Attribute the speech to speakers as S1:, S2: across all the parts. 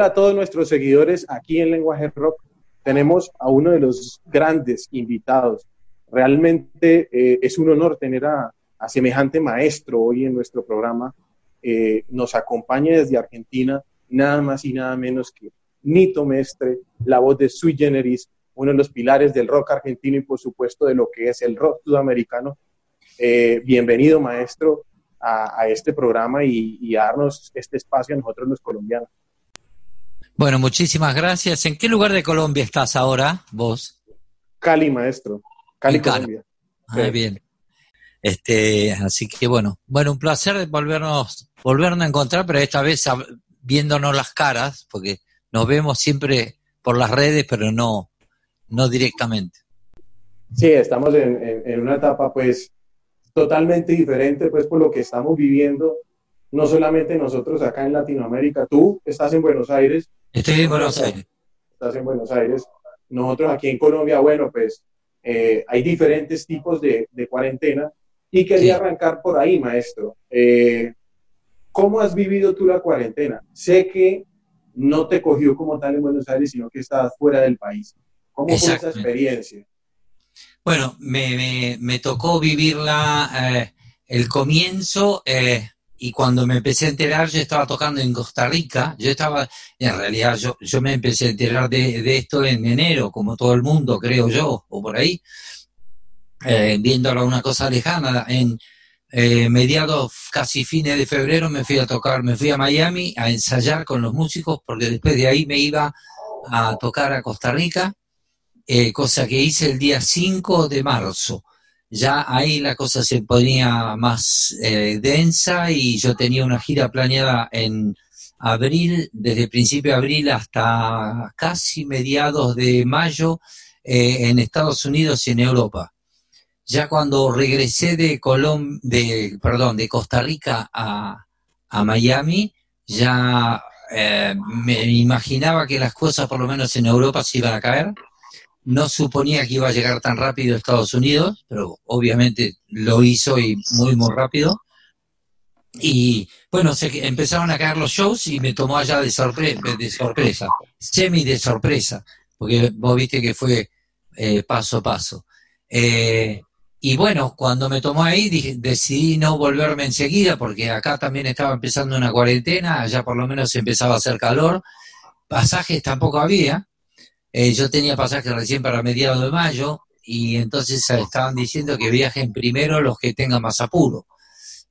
S1: Hola a todos nuestros seguidores aquí en Lenguaje Rock. Tenemos a uno de los grandes invitados. Realmente eh, es un honor tener a, semejante maestro hoy en nuestro programa. Eh, nos acompaña desde Argentina, nada más y nada menos que Nito Mestre, la voz de Sui Generis, uno de los pilares del rock argentino y por supuesto de lo que es el rock sudamericano. Eh, bienvenido, maestro, a, este programa y, y, a darnos este espacio a nosotros los colombianos.
S2: Bueno, muchísimas gracias. ¿En qué lugar de Colombia estás ahora, vos?
S1: Cali, maestro. Cali, Colombia.
S2: Muy bien. Este, así que bueno, bueno, un placer volvernos, volvernos a encontrar, pero esta vez viéndonos las caras, porque nos vemos siempre por las redes, pero no, no directamente.
S1: Sí, estamos en, en una etapa pues totalmente diferente pues por lo que estamos viviendo, no solamente nosotros acá en Latinoamérica, tú estás en Buenos Aires,
S2: Estoy en Buenos Aires.
S1: Estás en Buenos Aires. Nosotros aquí en Colombia, bueno, pues eh, hay diferentes tipos de, cuarentena y quería arrancar por ahí, maestro. Eh, ¿Cómo has vivido tú la cuarentena? Sé que no te cogió como tal en Buenos Aires, sino que estabas fuera del país. ¿Cómo fue esa experiencia?
S2: Bueno, me, tocó vivirla eh, el comienzo y cuando me empecé a enterar, yo estaba tocando en Costa Rica, yo estaba, en realidad yo, yo me empecé a enterar de, esto en enero, como todo el mundo, creo yo, o por ahí, eh, viéndolo una cosa lejana, en eh, mediados, casi fines de febrero me fui a tocar, me fui a Miami a ensayar con los músicos, porque después de ahí me iba a tocar a Costa Rica, eh, cosa que hice el día 5 de marzo ya ahí la cosa se ponía más eh, densa y yo tenía una gira planeada en abril, desde principio de abril hasta casi mediados de mayo eh, en Estados Unidos y en Europa. Ya cuando regresé de Colom de, perdón, de Costa Rica a, a Miami, ya eh, me imaginaba que las cosas, por lo menos en Europa, se iban a caer no suponía que iba a llegar tan rápido a Estados Unidos, pero obviamente lo hizo y muy, muy rápido. Y bueno, se empezaron a caer los shows y me tomó allá de, sorpresa, semi de sorpresa, porque vos viste que fue eh, paso a paso. Eh, y bueno, cuando me tomó ahí decidí no volverme enseguida porque acá también estaba empezando una cuarentena, allá por lo menos empezaba a hacer calor, pasajes tampoco había, eh, yo tenía pasaje recién para mediados de mayo y entonces estaban diciendo que viajen primero los que tengan más apuro.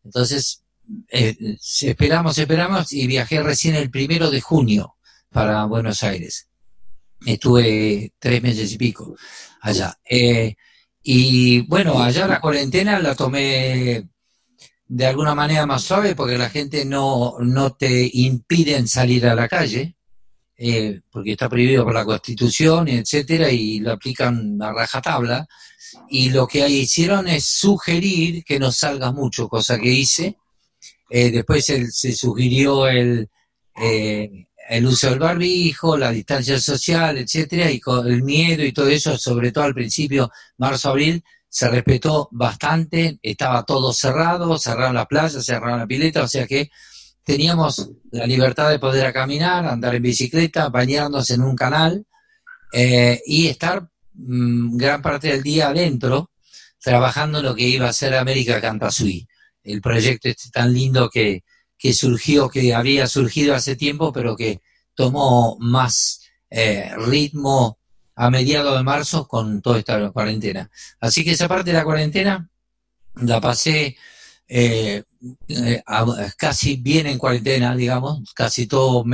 S2: Entonces, eh, esperamos, esperamos y viajé recién el primero de junio para Buenos Aires. Estuve tres meses y pico allá. Eh, y bueno, allá la cuarentena la tomé de alguna manera más suave porque la gente no, no te impiden salir a la calle. Eh, porque está prohibido por la Constitución, etcétera, y lo aplican a rajatabla. Y lo que hicieron es sugerir que no salgas mucho, cosa que hice. Eh, después se sugirió el, eh, el uso del barbijo, la distancia social, etcétera, y con el miedo y todo eso, sobre todo al principio, marzo-abril, se respetó bastante, estaba todo cerrado, cerraron la playa, cerraron la pileta, o sea que teníamos la libertad de poder caminar, andar en bicicleta, bañarnos en un canal eh, y estar mm, gran parte del día adentro trabajando lo que iba a ser América Cantasui, el proyecto este tan lindo que, surgió, que había surgido hace tiempo, pero que tomó más eh, ritmo a mediados de marzo con toda esta cuarentena. Así que esa parte de la cuarentena la pasé eh, eh, casi bien en cuarentena, digamos, casi todo,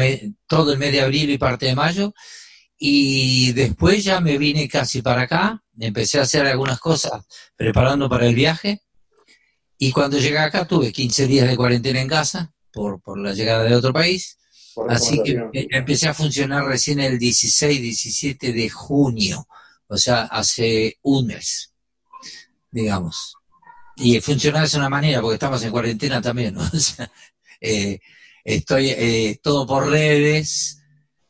S2: todo el mes de abril y parte de mayo. Y después ya me vine casi para acá, empecé a hacer algunas cosas preparando para el viaje. Y cuando llegué acá tuve 15 días de cuarentena en casa por, por la llegada de otro país. Así que empecé a funcionar recién el 16, 17 de junio, o sea, hace un mes, digamos y funcionar de una manera, porque estamos en cuarentena también, eh, estoy eh, todo por redes,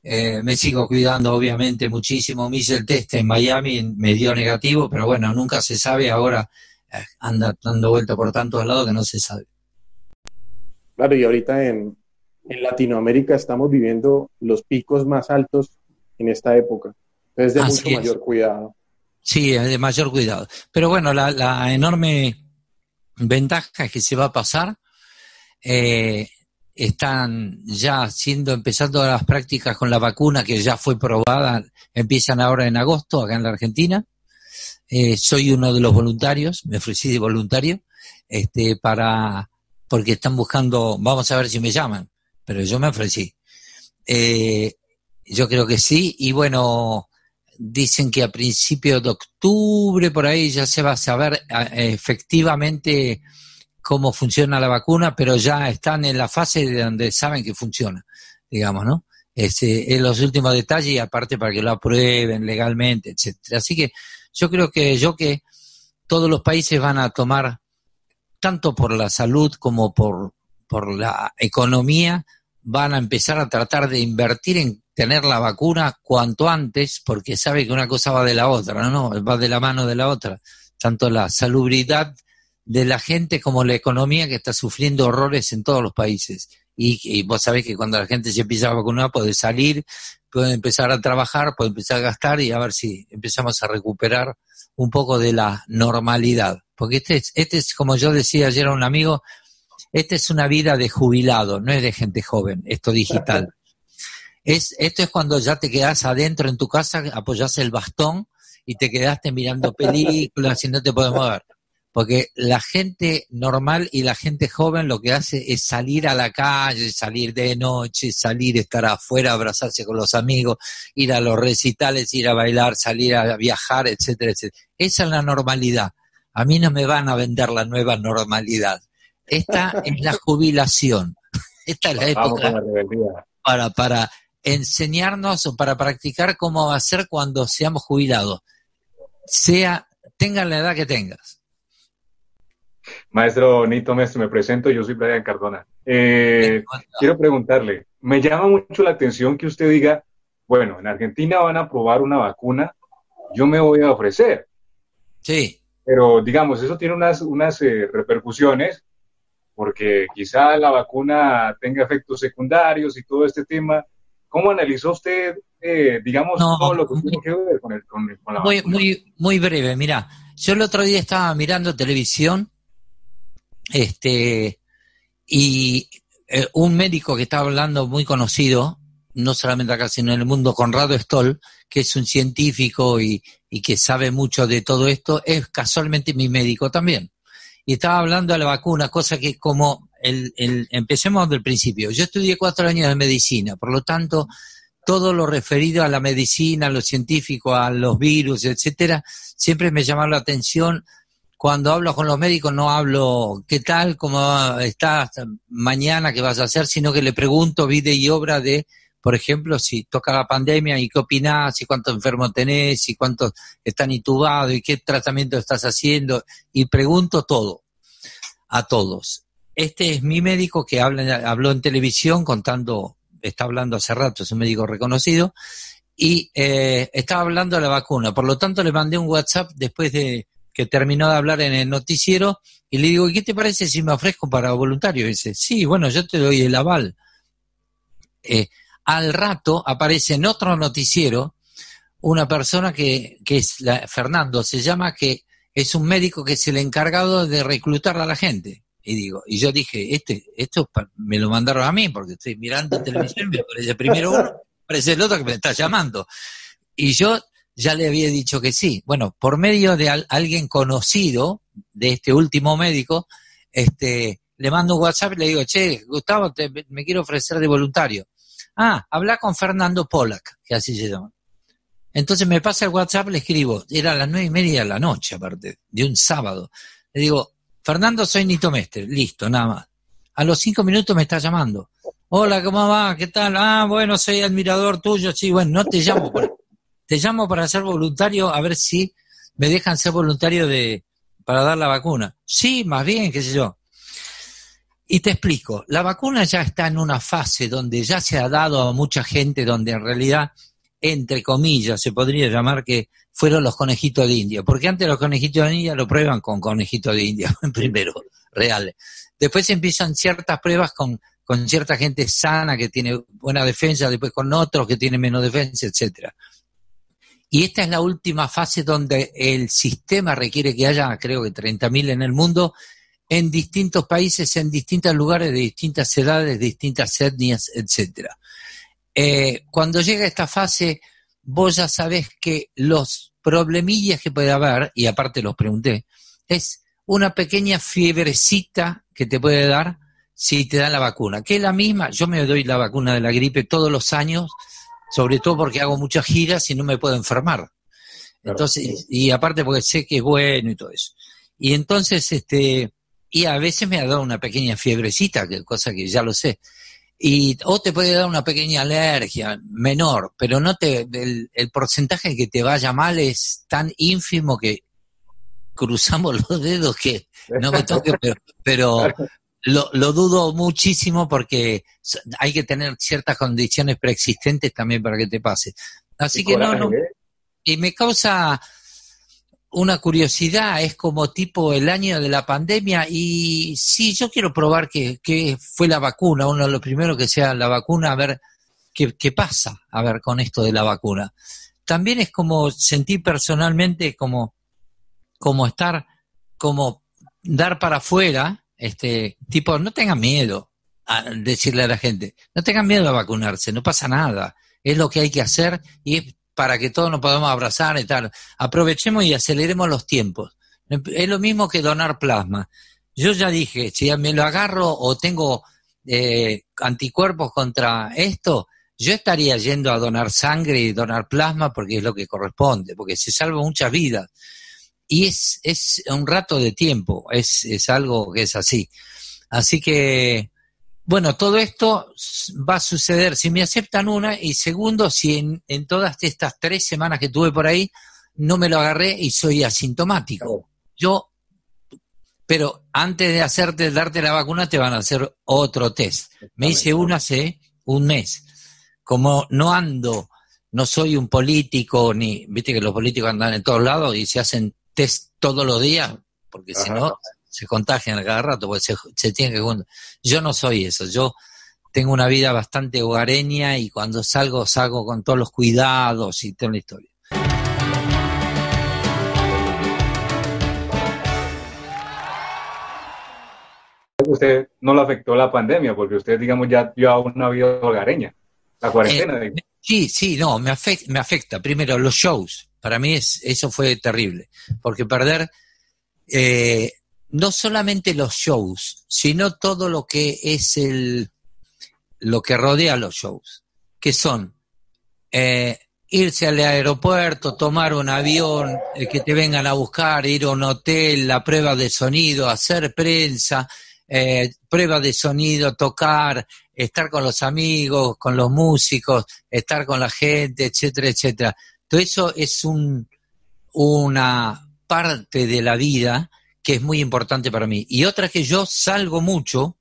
S2: eh, me sigo cuidando obviamente muchísimo, me hice el test en Miami, me dio negativo, pero bueno, nunca se sabe, ahora anda dando vuelta por tantos lados que no se sabe.
S1: Claro, y ahorita en, en Latinoamérica estamos viviendo los picos más altos en esta época. Entonces, de mucho mayor cuidado.
S2: Sí, de mayor cuidado. Pero bueno, la, enorme ventaja es que se va a pasar. Eh, están ya siendo empezando las prácticas con la vacuna que ya fue probada, empiezan ahora en agosto acá en la Argentina. Eh, soy uno de los voluntarios, me ofrecí de voluntario, este, para, porque están buscando, vamos a ver si me llaman, pero yo me ofrecí. Eh, yo creo que sí, y bueno, dicen que a principios de octubre, por ahí ya se va a saber efectivamente cómo funciona la vacuna, pero ya están en la fase de donde saben que funciona, digamos, ¿no? Este, en los últimos detalles y aparte para que lo aprueben legalmente, etcétera. Así que yo creo que yo que todos los países van a tomar tanto por la salud como por, por la economía, van a empezar a tratar de invertir en tener la vacuna cuanto antes, porque sabe que una cosa va de la otra, ¿no? Va de la mano de la otra. Tanto la salubridad de la gente como la economía que está sufriendo horrores en todos los países. Y, vos sabés que cuando la gente se empieza a vacunar puede salir, puede empezar a trabajar, puede empezar a gastar y a ver si empezamos a recuperar un poco de la normalidad. Porque este es, este es como yo decía ayer a un amigo, esta es una vida de jubilado, no es de gente joven, esto digital. Es, esto es cuando ya te quedas adentro en tu casa, apoyas el bastón y te quedaste mirando películas y no te puedes mover porque la gente normal y la gente joven lo que hace es salir a la calle, salir de noche, salir, estar afuera, abrazarse con los amigos, ir a los recitales, ir a bailar, salir a viajar, etcétera, etcétera. Esa es la normalidad. A mí no me van a vender la nueva normalidad. Esta es la jubilación. Esta es la época para, para enseñarnos o para practicar cómo hacer cuando seamos jubilados. Sea, tengan la edad que tengas.
S3: Maestro Nito Mestre, me presento, yo soy Brian Cardona. Eh, quiero preguntarle, me llama mucho la atención que usted diga, bueno, en Argentina van a probar una vacuna, yo me voy a ofrecer.
S2: Sí.
S3: Pero digamos, eso tiene unas, unas eh, repercusiones, porque quizá la vacuna tenga efectos secundarios y todo este tema. ¿Cómo analizó usted, eh, digamos, todo lo que tiene que ver con, el, con, la
S2: muy, vacuna? Muy, muy breve, mira, yo el otro día estaba mirando televisión este, y eh, un médico que está hablando muy conocido, no solamente acá, sino en el mundo, Conrado Stoll, que es un científico y, y que sabe mucho de todo esto, es casualmente mi médico también. Y estaba hablando de la vacuna, cosa que como el, el, empecemos del principio. Yo estudié cuatro años de medicina, por lo tanto, todo lo referido a la medicina, a lo científico, a los virus, etcétera, siempre me llamaba la atención cuando hablo con los médicos no hablo qué tal, cómo estás mañana, qué vas a hacer, sino que le pregunto vida y obra de, por ejemplo, si toca la pandemia y qué opinás, y cuántos enfermos tenés, y cuántos están intubados, y qué tratamiento estás haciendo, y pregunto todo, a todos. Este es mi médico que habla, habló en televisión contando, está hablando hace rato, es un médico reconocido, y eh, estaba hablando de la vacuna. Por lo tanto, le mandé un WhatsApp después de que terminó de hablar en el noticiero y le digo, ¿qué te parece si me ofrezco para voluntario? Dice, sí, bueno, yo te doy el aval. Eh, al rato aparece en otro noticiero una persona que, que es la, Fernando, se llama, que es un médico que es el encargado de reclutar a la gente. Y digo, y yo dije, este, esto me lo mandaron a mí, porque estoy mirando televisión, me parece primero uno, parece el otro que me está llamando. Y yo ya le había dicho que sí. Bueno, por medio de alguien conocido de este último médico, este, le mando un WhatsApp y le digo, che, Gustavo, me quiero ofrecer de voluntario. Ah, habla con Fernando Pollack, que así se llama. Entonces me pasa el WhatsApp, le escribo, era a las nueve y media de la noche, aparte, de un sábado. Le digo, Fernando, soy Nito Mestre, listo, nada más. A los cinco minutos me está llamando. Hola, ¿cómo va? ¿Qué tal? Ah, bueno, soy admirador tuyo, sí, bueno, no te llamo te llamo para ser voluntario a ver si me dejan ser voluntario de, para dar la vacuna. Sí, más bien, qué sé yo. Y te explico, la vacuna ya está en una fase donde ya se ha dado a mucha gente, donde en realidad, entre comillas, se podría llamar que fueron los conejitos de India, porque antes los conejitos de India lo prueban con conejitos de India, primero, reales. Después empiezan ciertas pruebas con con cierta gente sana que tiene buena defensa, después con otros que tienen menos defensa, etcétera. Y esta es la última fase donde el sistema requiere que haya, creo que 30.000 en el mundo, en distintos países, en distintos lugares, de distintas edades, distintas etnias, etcétera. Eh, cuando llega esta fase, vos ya sabés que los problemillas que puede haber, y aparte los pregunté, es una pequeña fiebrecita que te puede dar si te dan la vacuna, que es la misma, yo me doy la vacuna de la gripe todos los años, sobre todo porque hago muchas giras y no me puedo enfermar. Entonces, y aparte porque sé que es bueno y todo eso. Y entonces, este, y a veces me ha dado una pequeña fiebrecita, que cosa que ya lo sé. Y, o te puede dar una pequeña alergia menor, pero no te, el, el porcentaje que te vaya mal es tan ínfimo que cruzamos los dedos que no me toque, pero, pero lo, lo, dudo muchísimo porque hay que tener ciertas condiciones preexistentes también para que te pase. Así que no, no. ¿eh? Y me causa una curiosidad, es como tipo el año de la pandemia y sí, yo quiero probar que, que fue la vacuna, uno de los primeros que sea la vacuna, a ver qué, qué pasa, a ver con esto de la vacuna. También es como sentir personalmente como, como estar, como dar para afuera, este, tipo, no tengan miedo a decirle a la gente, no tengan miedo a vacunarse, no pasa nada, es lo que hay que hacer y para que todos nos podamos abrazar y tal. Aprovechemos y aceleremos los tiempos. Es lo mismo que donar plasma. Yo ya dije, si me lo agarro o tengo eh, anticuerpos contra esto, yo estaría yendo a donar sangre y donar plasma porque es lo que corresponde, porque se salva muchas vidas y es, es un rato de tiempo, es, es algo que es así. Así que, bueno, todo esto va a suceder si me aceptan una y segundo, si en, en todas estas tres semanas que tuve por ahí no me lo agarré y soy asintomático. Yo, pero antes de hacerte, darte la vacuna, te van a hacer otro test. Me hice una hace un mes. Como no ando, no soy un político, ni, viste que los políticos andan en todos lados y se hacen test todos los días, porque si no se contagian cada rato, porque se, se tiene que... Yo no soy eso, yo tengo una vida bastante hogareña y cuando salgo, salgo con todos los cuidados y toda la historia.
S3: Usted no lo afectó la pandemia, porque usted, digamos, ya lleva una vida hogareña, la cuarentena.
S2: Eh, sí, sí, no, me afecta, me afecta. Primero, los shows. Para mí es, eso fue terrible, porque perder eh, no solamente los shows, sino todo lo que es el lo que rodea los shows, que son eh, irse al aeropuerto, tomar un avión, eh, que te vengan a buscar, ir a un hotel, la prueba de sonido, hacer prensa, prueba de sonido, tocar, estar con los amigos, con los músicos, estar con la gente, etcétera, etcétera. Todo eso es un, una parte de la vida que es muy importante para mí. Y otra que yo salgo mucho,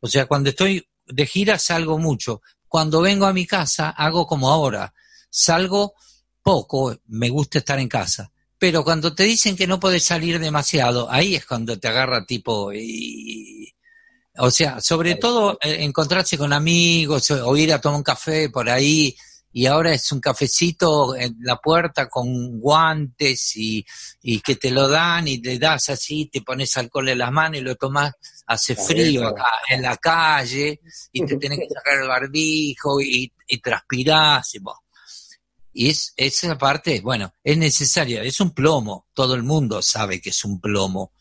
S2: o sea, cuando estoy de gira salgo mucho. Cuando vengo a mi casa hago como ahora, salgo poco, me gusta estar en casa. Pero cuando te dicen que no puedes salir demasiado, ahí es cuando te agarra tipo... Y, o sea, sobre todo eh, encontrarse con amigos o ir a tomar un café por ahí, y ahora es un cafecito en la puerta con guantes y, y que te lo dan y le das así, te pones alcohol en las manos y lo tomas, hace frío acá en la calle y te tienes que sacar el barbijo y, y transpirás y, y es esa parte, bueno, es necesaria, es un plomo, todo el mundo sabe que es un plomo.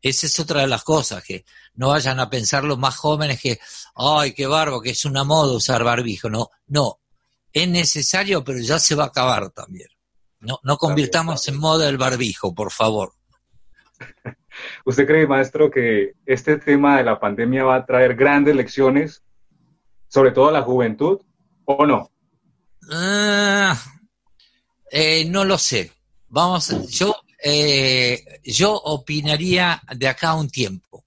S2: Esa es otra de las cosas, que no vayan a pensar los más jóvenes que, ay, qué barbo, que es una moda usar barbijo. No, no, es necesario, pero ya se va a acabar también. No, no convirtamos en moda el barbijo, por favor.
S3: ¿Usted cree, maestro, que este tema de la pandemia va a traer grandes lecciones, sobre todo a la juventud, o no?
S2: Ah, eh, no lo sé. Vamos, yo, eh, yo opinaría de acá a un tiempo.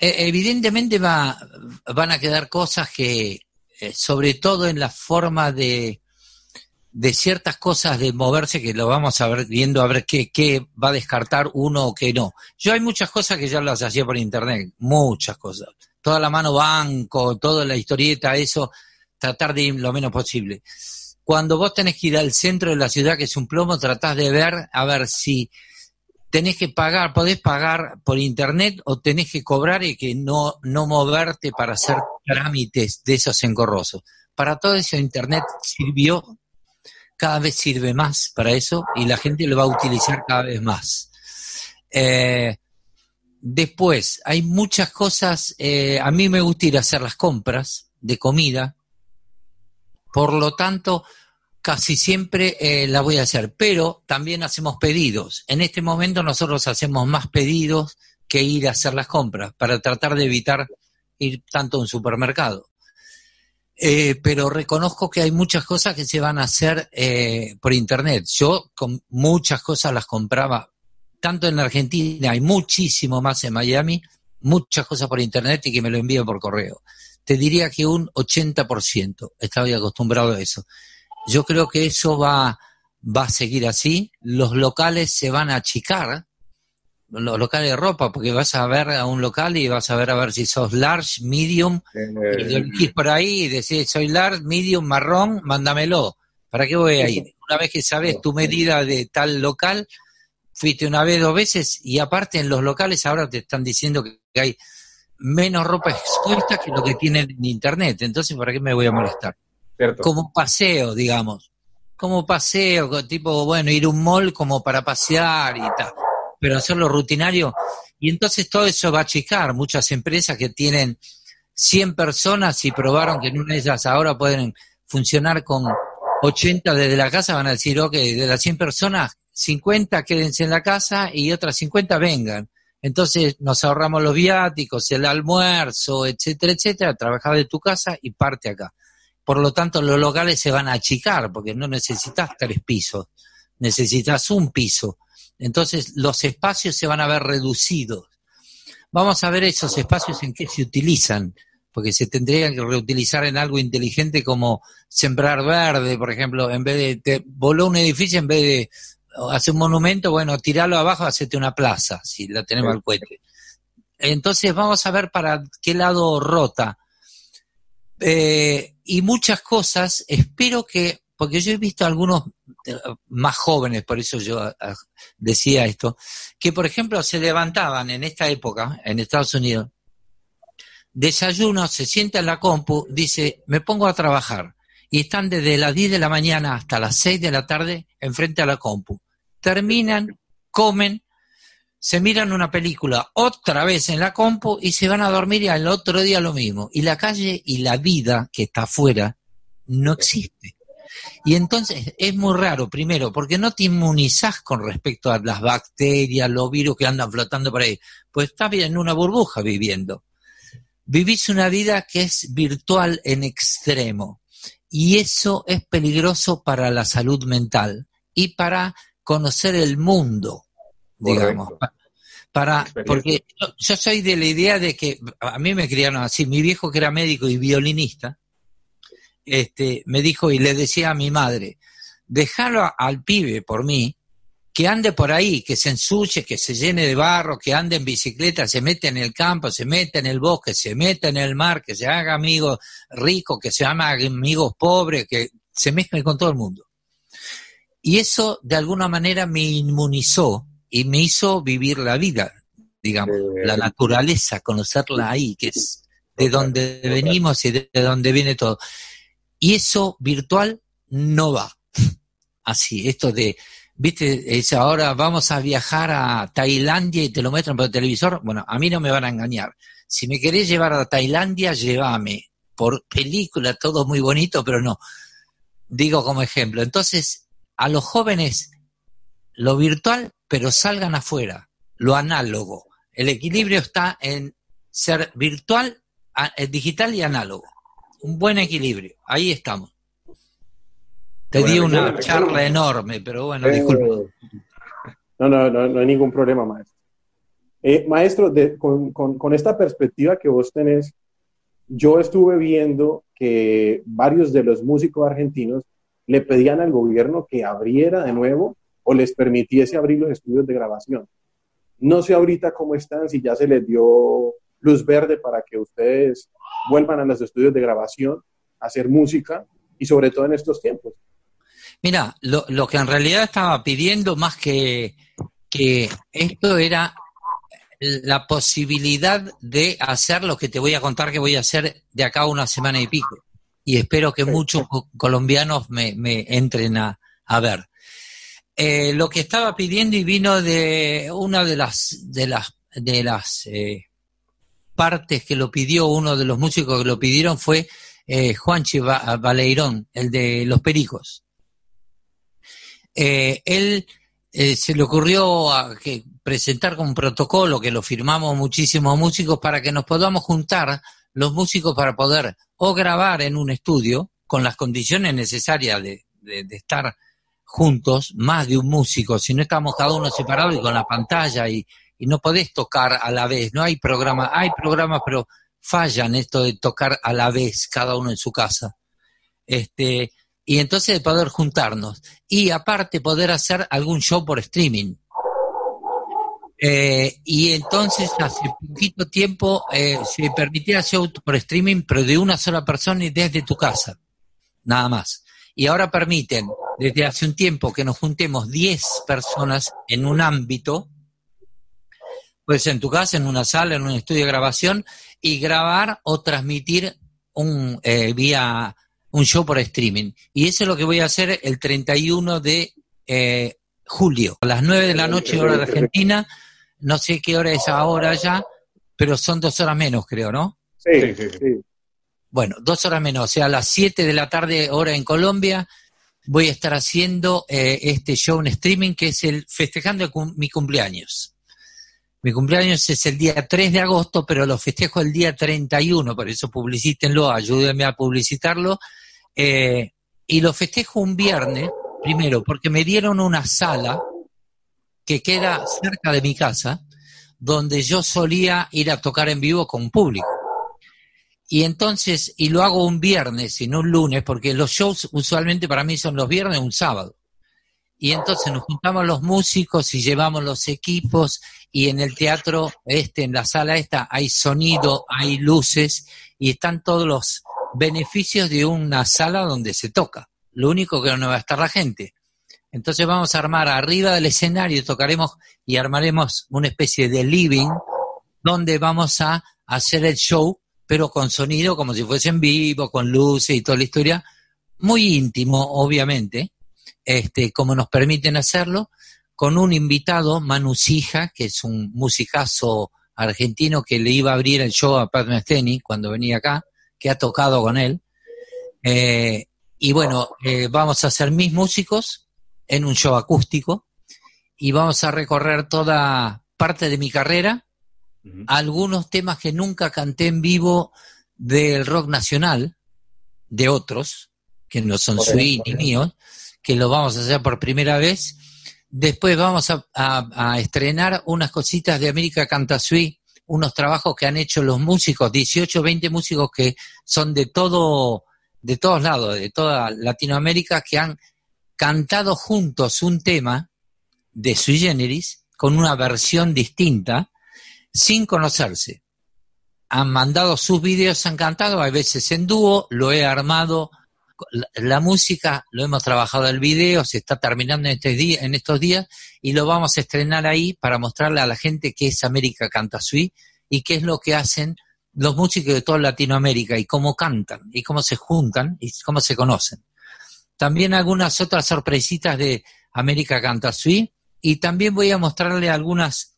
S2: E, evidentemente va, van a quedar cosas que, eh, sobre todo en la forma de, de ciertas cosas de moverse que lo vamos a ver viendo a ver qué, qué va a descartar uno o qué no. Yo hay muchas cosas que ya las hacía por internet, muchas cosas, toda la mano banco, toda la historieta, eso, tratar de ir lo menos posible. Cuando vos tenés que ir al centro de la ciudad, que es un plomo, tratás de ver, a ver si tenés que pagar, podés pagar por internet o tenés que cobrar y que no, no moverte para hacer trámites de esos engorrosos. Para todo eso internet sirvió, cada vez sirve más para eso y la gente lo va a utilizar cada vez más. Eh, después, hay muchas cosas, eh, a mí me gusta ir a hacer las compras de comida, por lo tanto, casi siempre eh, la voy a hacer, pero también hacemos pedidos. En este momento nosotros hacemos más pedidos que ir a hacer las compras para tratar de evitar ir tanto a un supermercado. Eh, pero reconozco que hay muchas cosas que se van a hacer eh, por internet. Yo con muchas cosas las compraba, tanto en Argentina, hay muchísimo más en Miami, muchas cosas por internet y que me lo envían por correo. Te diría que un 80% estaba acostumbrado a eso. Yo creo que eso va, va a seguir así. Los locales se van a achicar, los locales de ropa, porque vas a ver a un local y vas a ver a ver si sos large, medium, eh, y por ahí y decís, soy large, medium, marrón, mándamelo. ¿Para qué voy a ir? Una vez que sabes tu medida de tal local, fuiste una vez, dos veces, y aparte en los locales ahora te están diciendo que hay menos ropa expuesta que lo que tienen en internet. Entonces, ¿para qué me voy a molestar? Como paseo, digamos. Como paseo, tipo, bueno, ir a un mall como para pasear y tal. Pero hacerlo rutinario. Y entonces todo eso va a achicar. Muchas empresas que tienen 100 personas y probaron que en una de ellas ahora pueden funcionar con 80 desde la casa, van a decir, ok, de las 100 personas, 50 quédense en la casa y otras 50 vengan. Entonces nos ahorramos los viáticos, el almuerzo, etcétera, etcétera, trabajar de tu casa y parte acá. Por lo tanto, los locales se van a achicar porque no necesitas tres pisos, necesitas un piso. Entonces, los espacios se van a ver reducidos. Vamos a ver esos espacios en qué se utilizan, porque se tendrían que reutilizar en algo inteligente como sembrar verde, por ejemplo, en vez de te voló un edificio, en vez de hacer un monumento, bueno, tirarlo abajo, hacerte una plaza, si la tenemos al cohete. Entonces, vamos a ver para qué lado rota. Eh, y muchas cosas, espero que, porque yo he visto algunos eh, más jóvenes, por eso yo ah, decía esto, que por ejemplo se levantaban en esta época, en Estados Unidos, desayuno, se sienta en la compu, dice, me pongo a trabajar, y están desde las 10 de la mañana hasta las 6 de la tarde enfrente a la compu. Terminan, comen, se miran una película otra vez en la compu y se van a dormir y al otro día lo mismo. Y la calle y la vida que está afuera no existe. Y entonces es muy raro, primero, porque no te inmunizás con respecto a las bacterias, los virus que andan flotando por ahí. Pues estás en una burbuja viviendo. Vivís una vida que es virtual en extremo. Y eso es peligroso para la salud mental y para conocer el mundo digamos. Para, porque yo, soy de la idea de que a mí me criaron así, mi viejo que era médico y violinista, este, me dijo y le decía a mi madre, déjalo al pibe por mí, que ande por ahí, que se ensucie, que se llene de barro, que ande en bicicleta, se mete en el campo, se mete en el bosque, se mete en el mar, que se haga amigo rico, que se haga amigos pobres, que se mezcle con todo el mundo. Y eso de alguna manera me inmunizó y me hizo vivir la vida, digamos, la naturaleza, conocerla ahí, que es de donde venimos y de donde viene todo. Y eso virtual no va. Así, esto de, viste, es ahora vamos a viajar a Tailandia y te lo muestran por el televisor. Bueno, a mí no me van a engañar. Si me querés llevar a Tailandia, llévame. Por película, todo muy bonito, pero no. Digo como ejemplo. Entonces, a los jóvenes, lo virtual pero salgan afuera, lo análogo. El equilibrio está en ser virtual, eh, digital y análogo. Un buen equilibrio. Ahí estamos. Te di una charla enorme, pero bueno, eh, disculpa.
S1: No, no, no, hay ningún problema, maestro. Eh, maestro, con, con, esta perspectiva que vos tenés, yo estuve viendo que varios de los músicos argentinos le pedían al gobierno que abriera de nuevo o les permitiese abrir los estudios de grabación. No sé ahorita cómo están, si ya se les dio luz verde para que ustedes vuelvan a los estudios de grabación, a hacer música y sobre todo en estos tiempos.
S2: Mira, lo, lo que en realidad estaba pidiendo más que, que esto era la posibilidad de hacer lo que te voy a contar que voy a hacer de acá a una semana y pico. Y espero que muchos colombianos me, entren a, ver. Eh, lo que estaba pidiendo y vino de una de las de las de las eh, partes que lo pidió uno de los músicos que lo pidieron fue eh, Juanchi Baleirón, el de Los Pericos. Eh, él eh, se le ocurrió que presentar como un protocolo que lo firmamos muchísimos músicos para que nos podamos juntar los músicos para poder o grabar en un estudio con las condiciones necesarias de, estar juntos, más de un músico, si no estamos cada uno separado y con la pantalla y, y no podés tocar a la vez, no hay programa, hay programas pero fallan esto de tocar a la vez cada uno en su casa. Este, y entonces de poder juntarnos y aparte poder hacer algún show por streaming. Eh, y entonces hace poquito tiempo eh, se permitía show por streaming, pero de una sola persona y desde tu casa, nada más. Y ahora permiten, desde hace un tiempo, que nos juntemos 10 personas en un ámbito, pues en tu casa, en una sala, en un estudio de grabación, y grabar o transmitir un eh, vía un show por streaming. Y eso es lo que voy a hacer el 31 de eh, julio, a las 9 de la noche, hora de Argentina. No sé qué hora es ahora ya, pero son dos horas menos, creo, ¿no?
S1: Sí, sí, sí.
S2: Bueno, dos horas menos, o sea, a las 7 de la tarde, hora en Colombia, voy a estar haciendo eh, este show en streaming que es el festejando mi cumpleaños. Mi cumpleaños es el día 3 de agosto, pero lo festejo el día 31, por eso publicítenlo, ayúdenme a publicitarlo. Eh, y lo festejo un viernes, primero, porque me dieron una sala que queda cerca de mi casa, donde yo solía ir a tocar en vivo con público. Y entonces, y lo hago un viernes y no un lunes, porque los shows usualmente para mí son los viernes un sábado. Y entonces nos juntamos los músicos y llevamos los equipos y en el teatro este, en la sala esta, hay sonido, hay luces y están todos los beneficios de una sala donde se toca. Lo único que no va a estar la gente. Entonces vamos a armar arriba del escenario, tocaremos y armaremos una especie de living donde vamos a hacer el show, pero con sonido como si fuese en vivo, con luces y toda la historia, muy íntimo, obviamente, este, como nos permiten hacerlo, con un invitado, Manu Sija, que es un musicazo argentino que le iba a abrir el show a Pat Metheny cuando venía acá, que ha tocado con él. Eh, y bueno, eh, vamos a ser mis músicos en un show acústico y vamos a recorrer toda parte de mi carrera, algunos temas que nunca canté en vivo del rock nacional, de otros, que no son suyos ni míos, que lo vamos a hacer por primera vez. Después vamos a, a estrenar unas cositas de América Canta Sui unos trabajos que han hecho los músicos, 18, 20 músicos que son de todo, de todos lados, de toda Latinoamérica, que han cantado juntos un tema de sui generis con una versión distinta, sin conocerse. Han mandado sus videos, han cantado, a veces en dúo, lo he armado la, música, lo hemos trabajado el video, se está terminando en, este día, en estos días y lo vamos a estrenar ahí para mostrarle a la gente qué es América Canta Sui y qué es lo que hacen los músicos de toda Latinoamérica y cómo cantan y cómo se juntan y cómo se conocen. También algunas otras sorpresitas de América Canta Sui y también voy a mostrarle algunas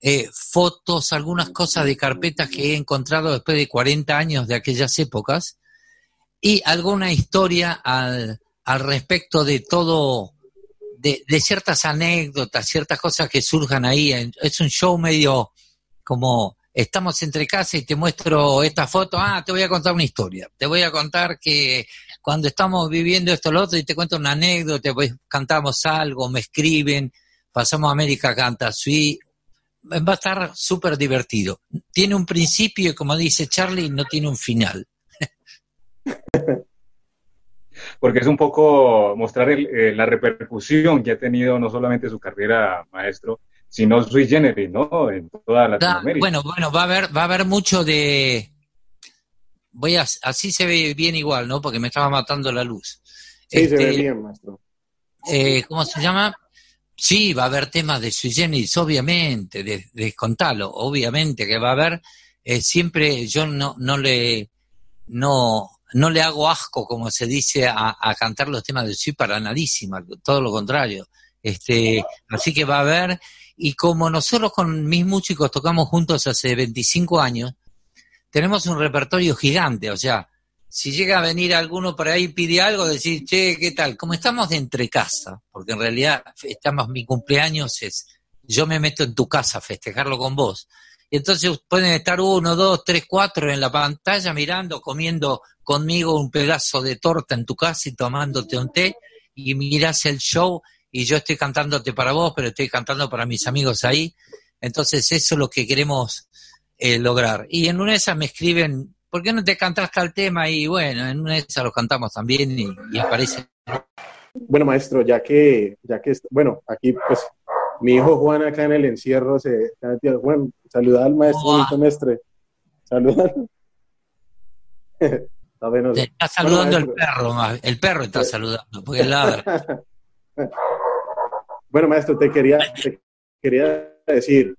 S2: eh, fotos, algunas cosas de carpetas que he encontrado después de 40 años de aquellas épocas y alguna historia al, respecto de todo, de, ciertas anécdotas, ciertas cosas que surjan ahí. Es un show medio como estamos entre casa y te muestro esta foto, ah, te voy a contar una historia, te voy a contar que cuando estamos viviendo esto lo otro y te cuento una anécdota, pues cantamos algo, me escriben, pasamos a América Canta, sí, va a estar súper divertido. Tiene un principio y como dice Charlie, no tiene un final.
S3: Porque es un poco mostrar eh, la repercusión que ha tenido no solamente su carrera maestro, sino sui generis, ¿no? En toda Latinoamérica.
S2: bueno, bueno, va a haber, va a haber mucho de, voy a, así se ve bien igual, ¿no? Porque me estaba matando la luz.
S1: Sí, se ve este, bien, maestro.
S2: Eh, ¿Cómo se llama? Sí, va a haber temas de sui generis, obviamente, de, descontalo, obviamente que va a haber. Eh, siempre yo no, no le, no, no le hago asco, como se dice, a, a cantar los temas de sui para nadísima, todo lo contrario. Este, así que va a haber, y como nosotros con mis músicos tocamos juntos hace 25 años, tenemos un repertorio gigante, o sea, si llega a venir alguno por ahí y pide algo, decir, che, ¿qué tal? Como estamos de entre casa, porque en realidad estamos, mi cumpleaños es, yo me meto en tu casa a festejarlo con vos. Y entonces pueden estar uno, dos, tres, cuatro en la pantalla mirando, comiendo conmigo un pedazo de torta en tu casa y tomándote un té y mirás el show y yo estoy cantándote para vos, pero estoy cantando para mis amigos ahí. Entonces eso es lo que queremos eh, lograr. Y en una de esas me escriben, ¿por qué no te cantas tal tema? Y bueno, en una de esas lo cantamos también y, y parece.
S1: Bueno, maestro, ya que, ya que, bueno, aquí pues mi hijo Juan acá en el encierro se, Juan, saluda al maestro del semestre. Saluda.
S2: Te está saludando el perro, el perro está saludando, porque ladra.
S1: bueno, maestro, te quería, te quería decir,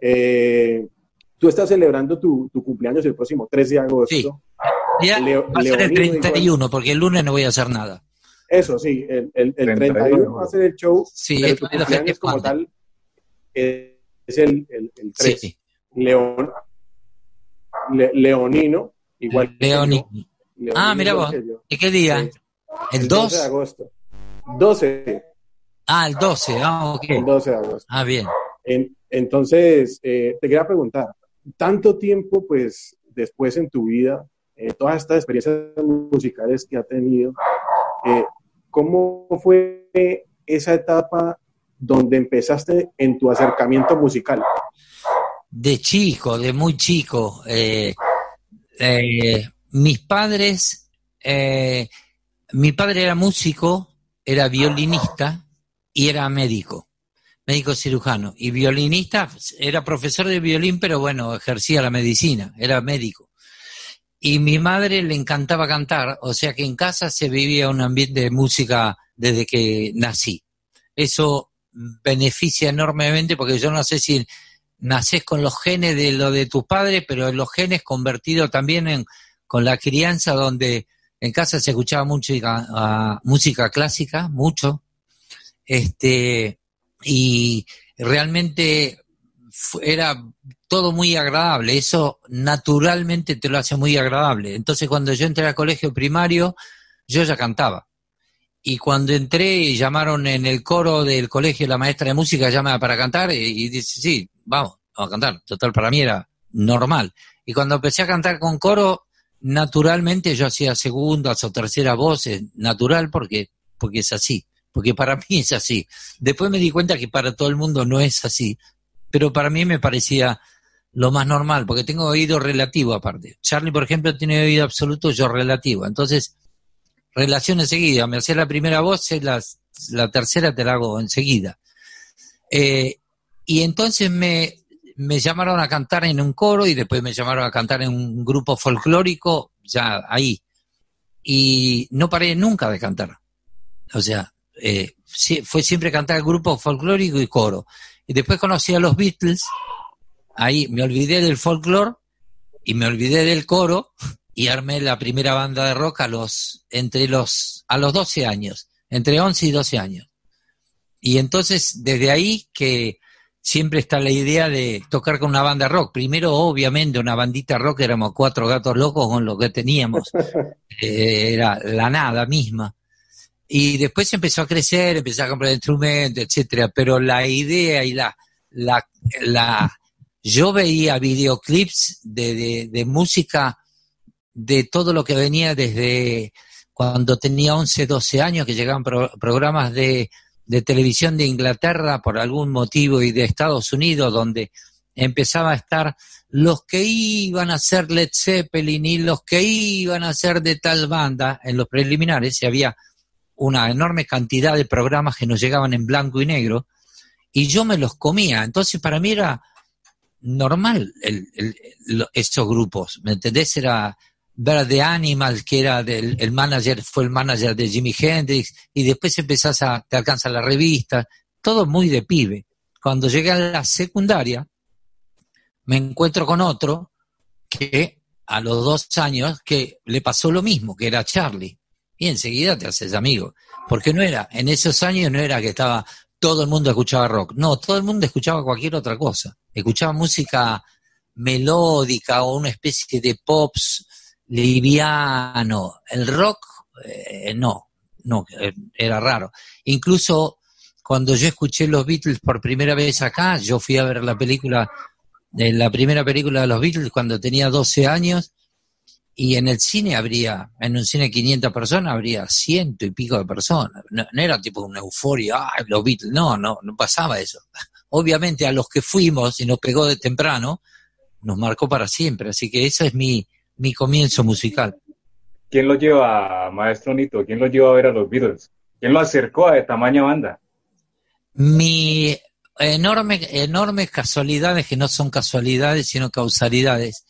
S1: eh, Tú estás celebrando tu, cumpleaños el próximo 3 de agosto.
S2: Sí. va a ser el 31, porque el lunes no voy a hacer nada.
S1: Eso, sí, el, el, 31 va a ser el show.
S2: Sí, pero tu cumpleaños
S1: como tal es el, el, 3. Sí. León, leonino, igual
S2: Leonino. ah, mira vos. ¿Y qué día? ¿El 2? 12
S1: de agosto. 12.
S2: Ah, el 12, ah, ok.
S1: El 12 de agosto.
S2: Ah, bien.
S1: entonces, eh, te quería preguntar, tanto tiempo, pues, después en tu vida, eh, todas estas experiencias musicales que ha tenido, eh, ¿cómo fue esa etapa donde empezaste en tu acercamiento musical?
S2: De chico, de muy chico. Eh, mis padres, mi padre era músico, era violinista y era médico médico cirujano y violinista, era profesor de violín, pero bueno, ejercía la medicina, era médico. Y mi madre le encantaba cantar, o sea que en casa se vivía un ambiente de música desde que nací. Eso beneficia enormemente porque yo no sé si nacés con los genes de lo de tus padres, pero los genes convertidos también en con la crianza donde en casa se escuchaba música, ah, música clásica, mucho. Este, y realmente era todo muy agradable, eso naturalmente te lo hace muy agradable. Entonces cuando yo entré al colegio primario, yo ya cantaba. Y cuando entré y llamaron en el coro del colegio la maestra de música llama para cantar y, dice, sí, vamos, vamos a cantar. Total, para mí era normal. Y cuando empecé a cantar con coro, naturalmente yo hacía segundas o terceras voces, natural porque, porque es así porque para mí es así. Después me di cuenta que para todo el mundo no es así, pero para mí me parecía lo más normal, porque tengo oído relativo aparte. Charlie, por ejemplo, tiene oído absoluto, yo relativo. Entonces, relación enseguida. Me hacía la primera voz, la, la tercera te la hago enseguida. Eh, y entonces me, me llamaron a cantar en un coro y después me llamaron a cantar en un grupo folclórico, ya ahí. Y no paré nunca de cantar. O sea, eh, fue siempre cantar grupo folclórico y coro. Y después conocí a los Beatles, ahí me olvidé del folclore y me olvidé del coro y armé la primera banda de rock a los, entre los, a los 12 años, entre 11 y 12 años. Y entonces, desde ahí que siempre está la idea de tocar con una banda rock. Primero, obviamente, una bandita rock, éramos cuatro gatos locos con lo que teníamos. Eh, era la nada misma. Y después empezó a crecer, empecé a comprar instrumentos, etcétera, pero la idea y la, la, la yo veía videoclips de, de, música de todo lo que venía desde cuando tenía 11, 12 años, que llegaban programas de, de televisión de Inglaterra por algún motivo y de Estados Unidos, donde empezaba a estar los que iban a ser Led Zeppelin y los que iban a ser de tal banda en los preliminares, y había una enorme cantidad de programas que nos llegaban en blanco y negro, y yo me los comía. Entonces para mí era normal el, estos grupos, ¿me entendés? Era ver The Animal, que era del, el manager, fue el manager de Jimi Hendrix, y después empezás a, te alcanza la revista, todo muy de pibe. Cuando llegué a la secundaria, me encuentro con otro que a los dos años que le pasó lo mismo, que era Charlie. Y enseguida te haces amigo. Porque no era, en esos años no era que estaba, todo el mundo escuchaba rock. No, todo el mundo escuchaba cualquier otra cosa. Escuchaba música melódica o una especie de pops liviano. El rock, eh, no, no, eh, era raro. Incluso cuando yo escuché los Beatles por primera vez acá, yo fui a ver la película en la primera película de los Beatles cuando tenía 12 años y en el cine habría, en un cine de 500 personas habría ciento y pico de personas. No, era tipo una euforia, ah, los Beatles, no, no, no pasaba eso. Obviamente a los que fuimos y nos pegó de temprano, nos marcó para siempre, así que eso es mi, mi comienzo musical.
S3: ¿Quién lo lleva, maestro Nito? ¿Quién lo lleva a ver a los Beatles? ¿Quién lo acercó a tamaña banda?
S2: Mi enorme, enormes casualidades que no son casualidades, sino causalidades.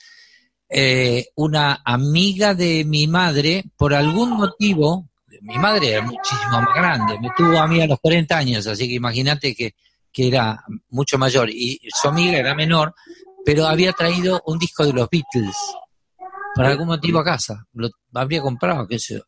S2: Eh, una amiga de mi madre, por algún motivo, mi madre era muchísimo más grande, me tuvo a mí a los 40 años, así que imagínate que, que era mucho mayor, y su amiga era menor, pero había traído un disco de los Beatles, por algún motivo a casa, lo habría comprado, qué sé yo.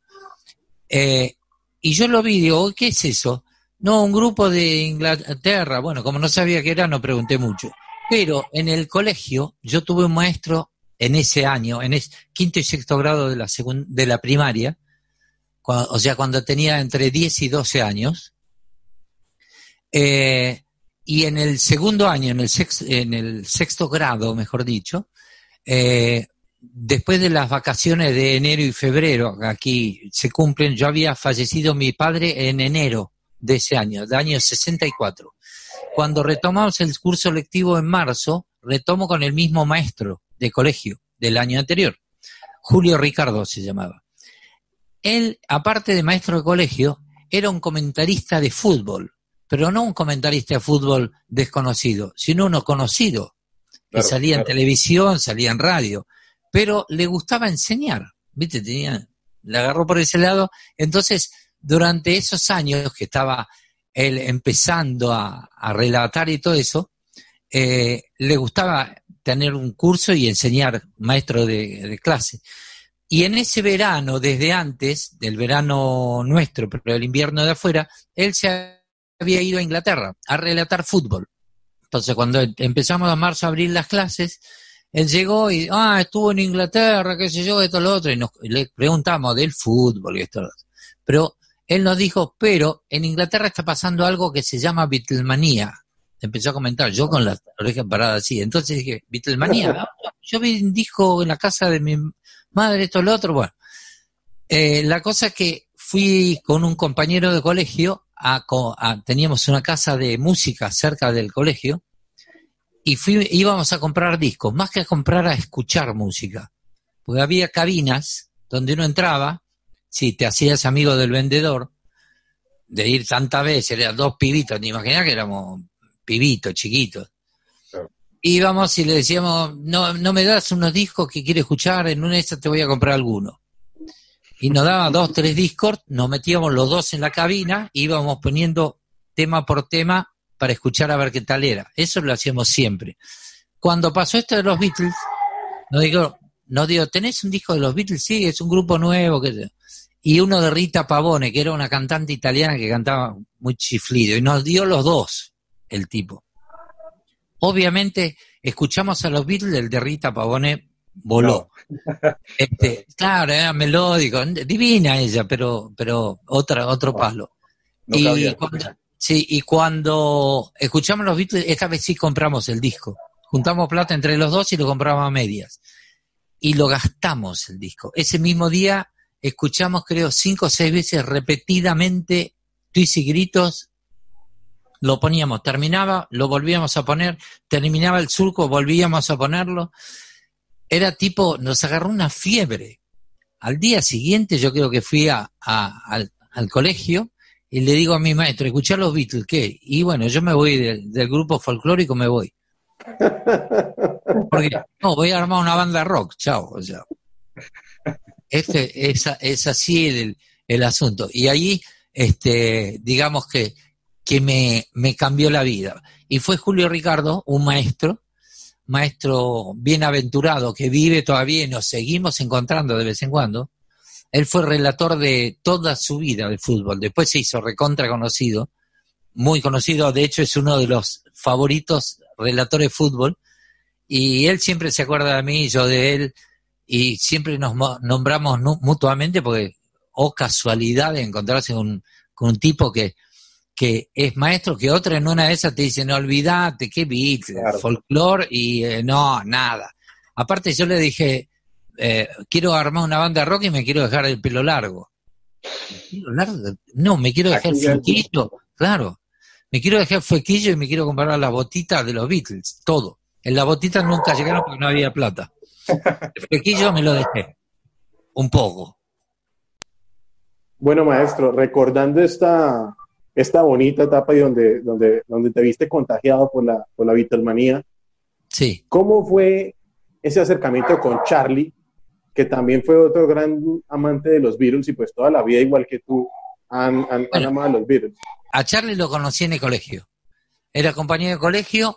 S2: Eh, y yo lo vi, digo, ¿qué es eso? No, un grupo de Inglaterra. Bueno, como no sabía qué era, no pregunté mucho. Pero en el colegio yo tuve un maestro en ese año, en el quinto y sexto grado de la, de la primaria, o sea, cuando tenía entre 10 y 12 años, eh, y en el segundo año, en el, sexto, en el sexto grado, mejor dicho, eh, después de las vacaciones de enero y febrero, aquí se cumplen, yo había fallecido mi padre en enero de ese año, de año 64. Cuando retomamos el curso lectivo en marzo, retomo con el mismo maestro de colegio del año anterior. Julio Ricardo se llamaba. Él, aparte de maestro de colegio, era un comentarista de fútbol, pero no un comentarista de fútbol desconocido, sino uno conocido, que salía en televisión, salía en radio, pero le gustaba enseñar, ¿viste? Tenía, le agarró por ese lado, entonces durante esos años que estaba él empezando a, relatar y todo eso, eh, le gustaba tener un curso y enseñar maestro de, clase. Y en ese verano, desde antes del verano nuestro, pero el invierno de afuera, él se había ido a Inglaterra a relatar fútbol. Entonces, cuando empezamos a marzo a abrir las clases, él llegó y, ah, estuvo en Inglaterra, qué sé yo, esto, lo otro, y, nos, le preguntamos del fútbol y esto, lo. Pero él nos dijo, pero en Inglaterra está pasando algo que se llama Beatlemanía. Empezó a comentar, yo con la oreja parada así. Entonces dije, Beatlemanía. yo vi un disco en la casa de mi madre, esto, lo otro. Bueno, eh, la cosa es que fui con un compañero de colegio, a, teníamos una casa de música cerca del colegio, y fui, íbamos a comprar discos, más que a comprar, a escuchar música. Porque había cabinas donde uno entraba si te hacías amigo del vendedor, de ir tantas veces, eran dos pibitos, te imaginas que éramos pibitos, chiquitos. Íbamos y le decíamos, no, no me das unos discos que quiero escuchar, en una de esas te voy a comprar alguno. Y nos daba dos, tres discos, nos metíamos los dos en la cabina, íbamos poniendo tema por tema para escuchar a ver qué tal era. Eso lo hacíamos siempre. Cuando pasó esto de los Beatles, nos digo, nos digo, ¿tenés un disco de los Beatles? Sí, es un grupo nuevo. que y uno de Rita Pavone, que era una cantante italiana que cantaba muy chiflido, y nos dio los dos el tipo. Obviamente, escuchamos a los Beatles, el de Rita Pavone voló. Este, claro, era melódico, divina ella, pero, pero otra, otro palo. y, cuando, sí, y cuando escuchamos los Beatles, esta vez sí compramos el disco. Juntamos plata entre los dos y lo compramos a medias. Y lo gastamos el disco. Ese mismo día escuchamos creo cinco o seis veces repetidamente tuits y gritos, lo poníamos, terminaba, lo volvíamos a poner, terminaba el surco, volvíamos a ponerlo. Era tipo, nos agarró una fiebre. Al día siguiente yo creo que fui a, al, al colegio y le digo a mi maestro, escuchar los Beatles, ¿qué? Y bueno, yo me voy del grupo folclórico, me voy. Porque no, voy a armar una banda rock, chao. O sea, este, es, así el, el, asunto. Y ahí, este, digamos que, que me, cambió la vida. Y fue Julio Ricardo, un maestro, maestro bienaventurado que vive todavía y nos seguimos encontrando de vez en cuando. Él fue relator de toda su vida de fútbol. Después se hizo recontra conocido, muy conocido. De hecho, es uno de los favoritos relatores de fútbol. Y él siempre se acuerda de mí, yo de él y siempre nos nombramos mutuamente porque, o oh, casualidad de encontrarse con, un tipo que, que es maestro, que otra en una de esas te dice, no olvídate, qué beat, folclore y eh, no, nada. Aparte yo le dije, eh, quiero armar una banda rock y me quiero dejar el pelo largo. largo? No, me quiero dejar el flequillo, claro. Me quiero dejar flequillo y me quiero comprar las botitas de los Beatles, todo. En las botitas nunca llegaron porque no había plata. El flequillo me lo dejé. Un poco.
S1: Bueno, maestro, recordando esta, esta bonita etapa y donde, donde, donde te viste contagiado por la, por la Beatlemanía,
S2: sí.
S1: ¿cómo fue ese acercamiento con Charlie, que también fue otro gran amante de los Beatles y pues toda la vida, igual que tú, han, amado a los Beatles?
S2: A Charlie lo conocí en el colegio. Era compañero de colegio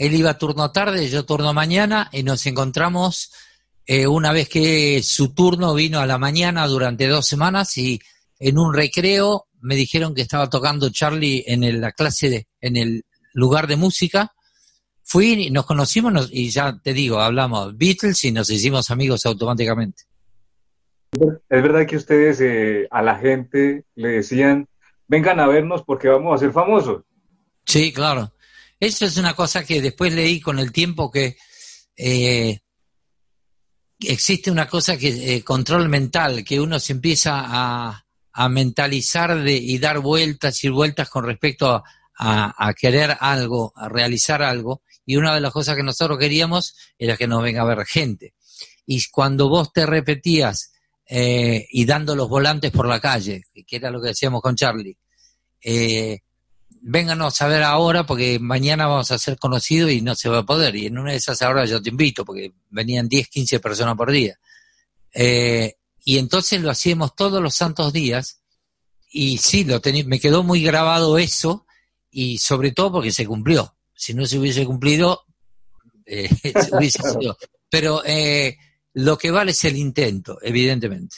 S2: él iba turno tarde, yo turno mañana y nos encontramos eh, una vez que su turno vino a la mañana durante dos semanas y en un recreo me dijeron que estaba tocando Charlie en la clase, de, en el lugar de música. Fui y nos conocimos y ya te digo, hablamos Beatles y nos hicimos amigos automáticamente.
S3: Es verdad que ustedes eh, a la gente le decían, vengan a vernos porque vamos a ser famosos.
S2: Sí, claro. Eso es una cosa que después leí con el tiempo que eh, existe una cosa que eh, control mental, que uno se empieza a, mentalizar de, y dar vueltas y vueltas con respecto a, querer algo, a realizar algo. Y una de las cosas que nosotros queríamos era que nos venga a ver gente. Y cuando vos te repetías eh, y dando los volantes por la calle, que era lo que decíamos con Charlie, eh, vénganos a ver ahora porque mañana vamos a ser conocidos y no se va a poder. Y en una de esas horas yo te invito porque venían 10, 15 personas por día. Eh, y entonces lo hacíamos todos los santos días y sí, lo me quedó muy grabado eso y sobre todo porque se cumplió. Si no se hubiese cumplido, eh, se hubiese sido. Pero eh, lo que vale es el intento, evidentemente.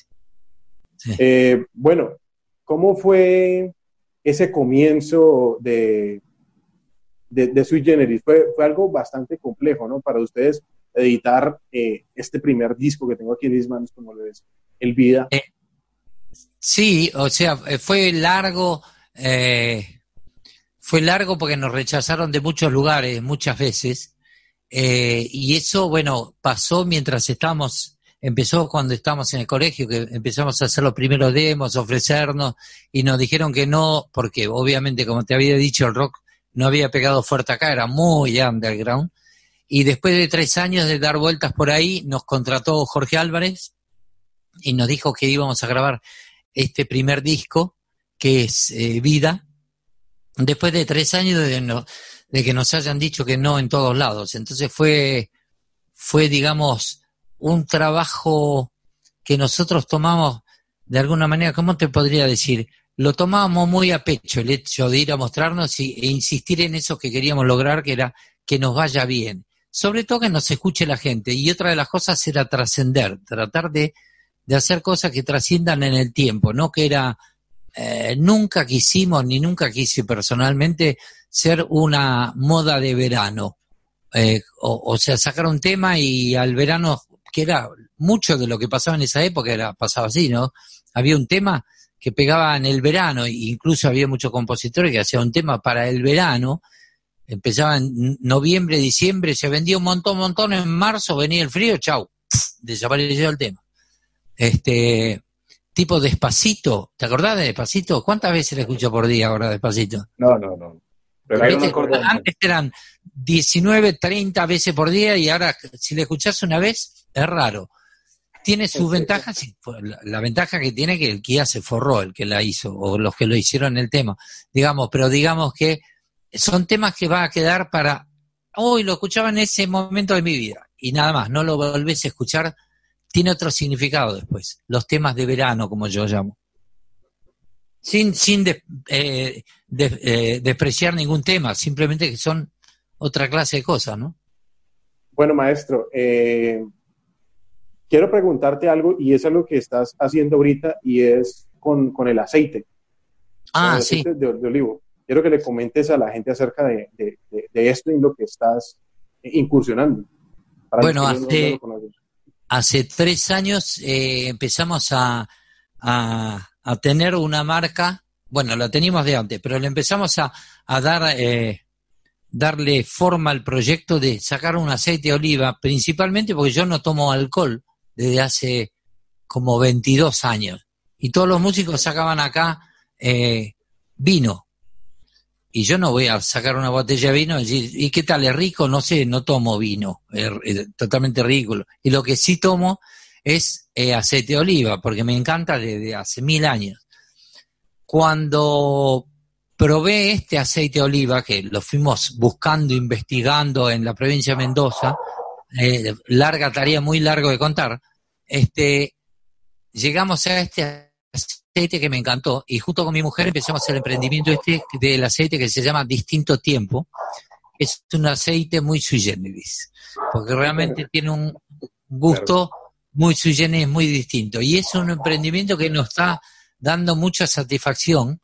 S1: bueno, ¿cómo fue ese comienzo de, de, Sui Generis fue, fue algo bastante complejo, ¿no? Para ustedes editar eh, este primer disco que tengo aquí en mis manos, como lo es El Vida. Eh,
S2: sí, o sea, eh, fue largo, fue largo porque nos rechazaron de muchos lugares, muchas veces, y eso, bueno, pasó mientras estábamos empezó cuando estábamos en el colegio, que empezamos a hacer los primeros demos, ofrecernos, y nos dijeron que no, porque obviamente, como te había dicho, el rock no había pegado fuerte acá, era muy underground. Y después de tres años de dar vueltas por ahí, nos contrató Jorge Álvarez y nos dijo que íbamos a grabar este primer disco, que es eh, Vida, después de tres años de, que nos hayan dicho que no en todos lados. Entonces fue, fue digamos, un trabajo que nosotros tomamos de alguna manera, ¿cómo te podría decir? Lo tomábamos muy a pecho el hecho de ir a mostrarnos y, e insistir en eso que queríamos lograr, que era que nos vaya bien. Sobre todo que nos escuche la gente. Y otra de las cosas era trascender, tratar de, de, hacer cosas que trasciendan en el tiempo, no que era, eh, nunca quisimos, ni nunca quise personalmente, ser una moda de verano. Eh, o, o, sea, sacar un tema y al verano que era mucho de lo que pasaba en esa época, era pasaba así, ¿no? Había un tema que pegaba en el verano, e incluso había muchos compositores que hacían un tema para el verano, empezaba en noviembre, diciembre, se vendía un montón, montón, en marzo venía el frío, chau, desapareció el tema. Este, tipo despacito, ¿te acordás de despacito? ¿Cuántas veces le escucho por día ahora despacito?
S3: No, no, no.
S2: Antes eran 19, 30 veces por día y ahora si le escuchás una vez es raro. tiene sus ventajas, la, ventaja que tiene que el Kia se forró, el que la hizo, o los que lo hicieron en el tema, digamos, pero digamos que son temas que va a quedar para, hoy lo escuchaba en ese momento de mi vida, y nada más, no lo volvés a escuchar, tiene otro significado después, los temas de verano, como yo llamo. Sin, sin eh, eh, despreciar ningún tema, simplemente que son otra clase de cosas, ¿no?
S1: Bueno, maestro, eh, quiero preguntarte algo y es algo que estás haciendo ahorita y es con, el aceite.
S2: Ah, sí.
S1: de, olivo. Quiero que le comentes a la gente acerca de, esto y lo que estás incursionando.
S2: bueno, hace, hace tres años eh, empezamos a, a, tener una marca, bueno, la teníamos de antes, pero le empezamos a, a dar eh, darle forma al proyecto de sacar un aceite de oliva, principalmente porque yo no tomo alcohol desde hace como 22 años. Y todos los músicos sacaban acá eh, vino. Y yo no voy a sacar una botella de vino y decir, ¿y qué tal? ¿Es rico? No sé, no tomo vino. Es, totalmente ridículo. Y lo que sí tomo es eh, aceite de oliva, porque me encanta desde hace mil años. Cuando probé este aceite de oliva que lo fuimos buscando, investigando en la provincia de Mendoza, eh, larga tarea, muy largo de contar, este, llegamos a este aceite que me encantó y junto con mi mujer empezamos el emprendimiento este del aceite que se llama Distinto Tiempo. Es un aceite muy sui generis, porque realmente tiene un gusto muy sui generis, muy distinto. Y es un emprendimiento que nos está dando mucha satisfacción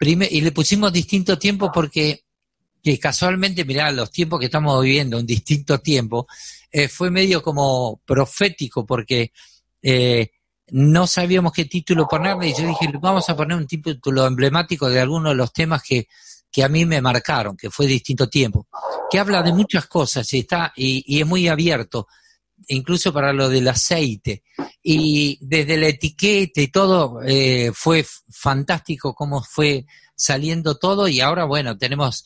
S2: y le pusimos distinto tiempo porque que casualmente, mirá, los tiempos que estamos viviendo, un distinto tiempo, eh, fue medio como profético porque eh, no sabíamos qué título ponerle y yo dije, vamos a poner un título emblemático de alguno de los temas que, que a mí me marcaron, que fue distinto tiempo, que habla de muchas cosas y, está, y, y es muy abierto incluso para lo del aceite. Y desde la etiqueta y todo, eh, fue fantástico cómo fue saliendo todo y ahora, bueno, tenemos,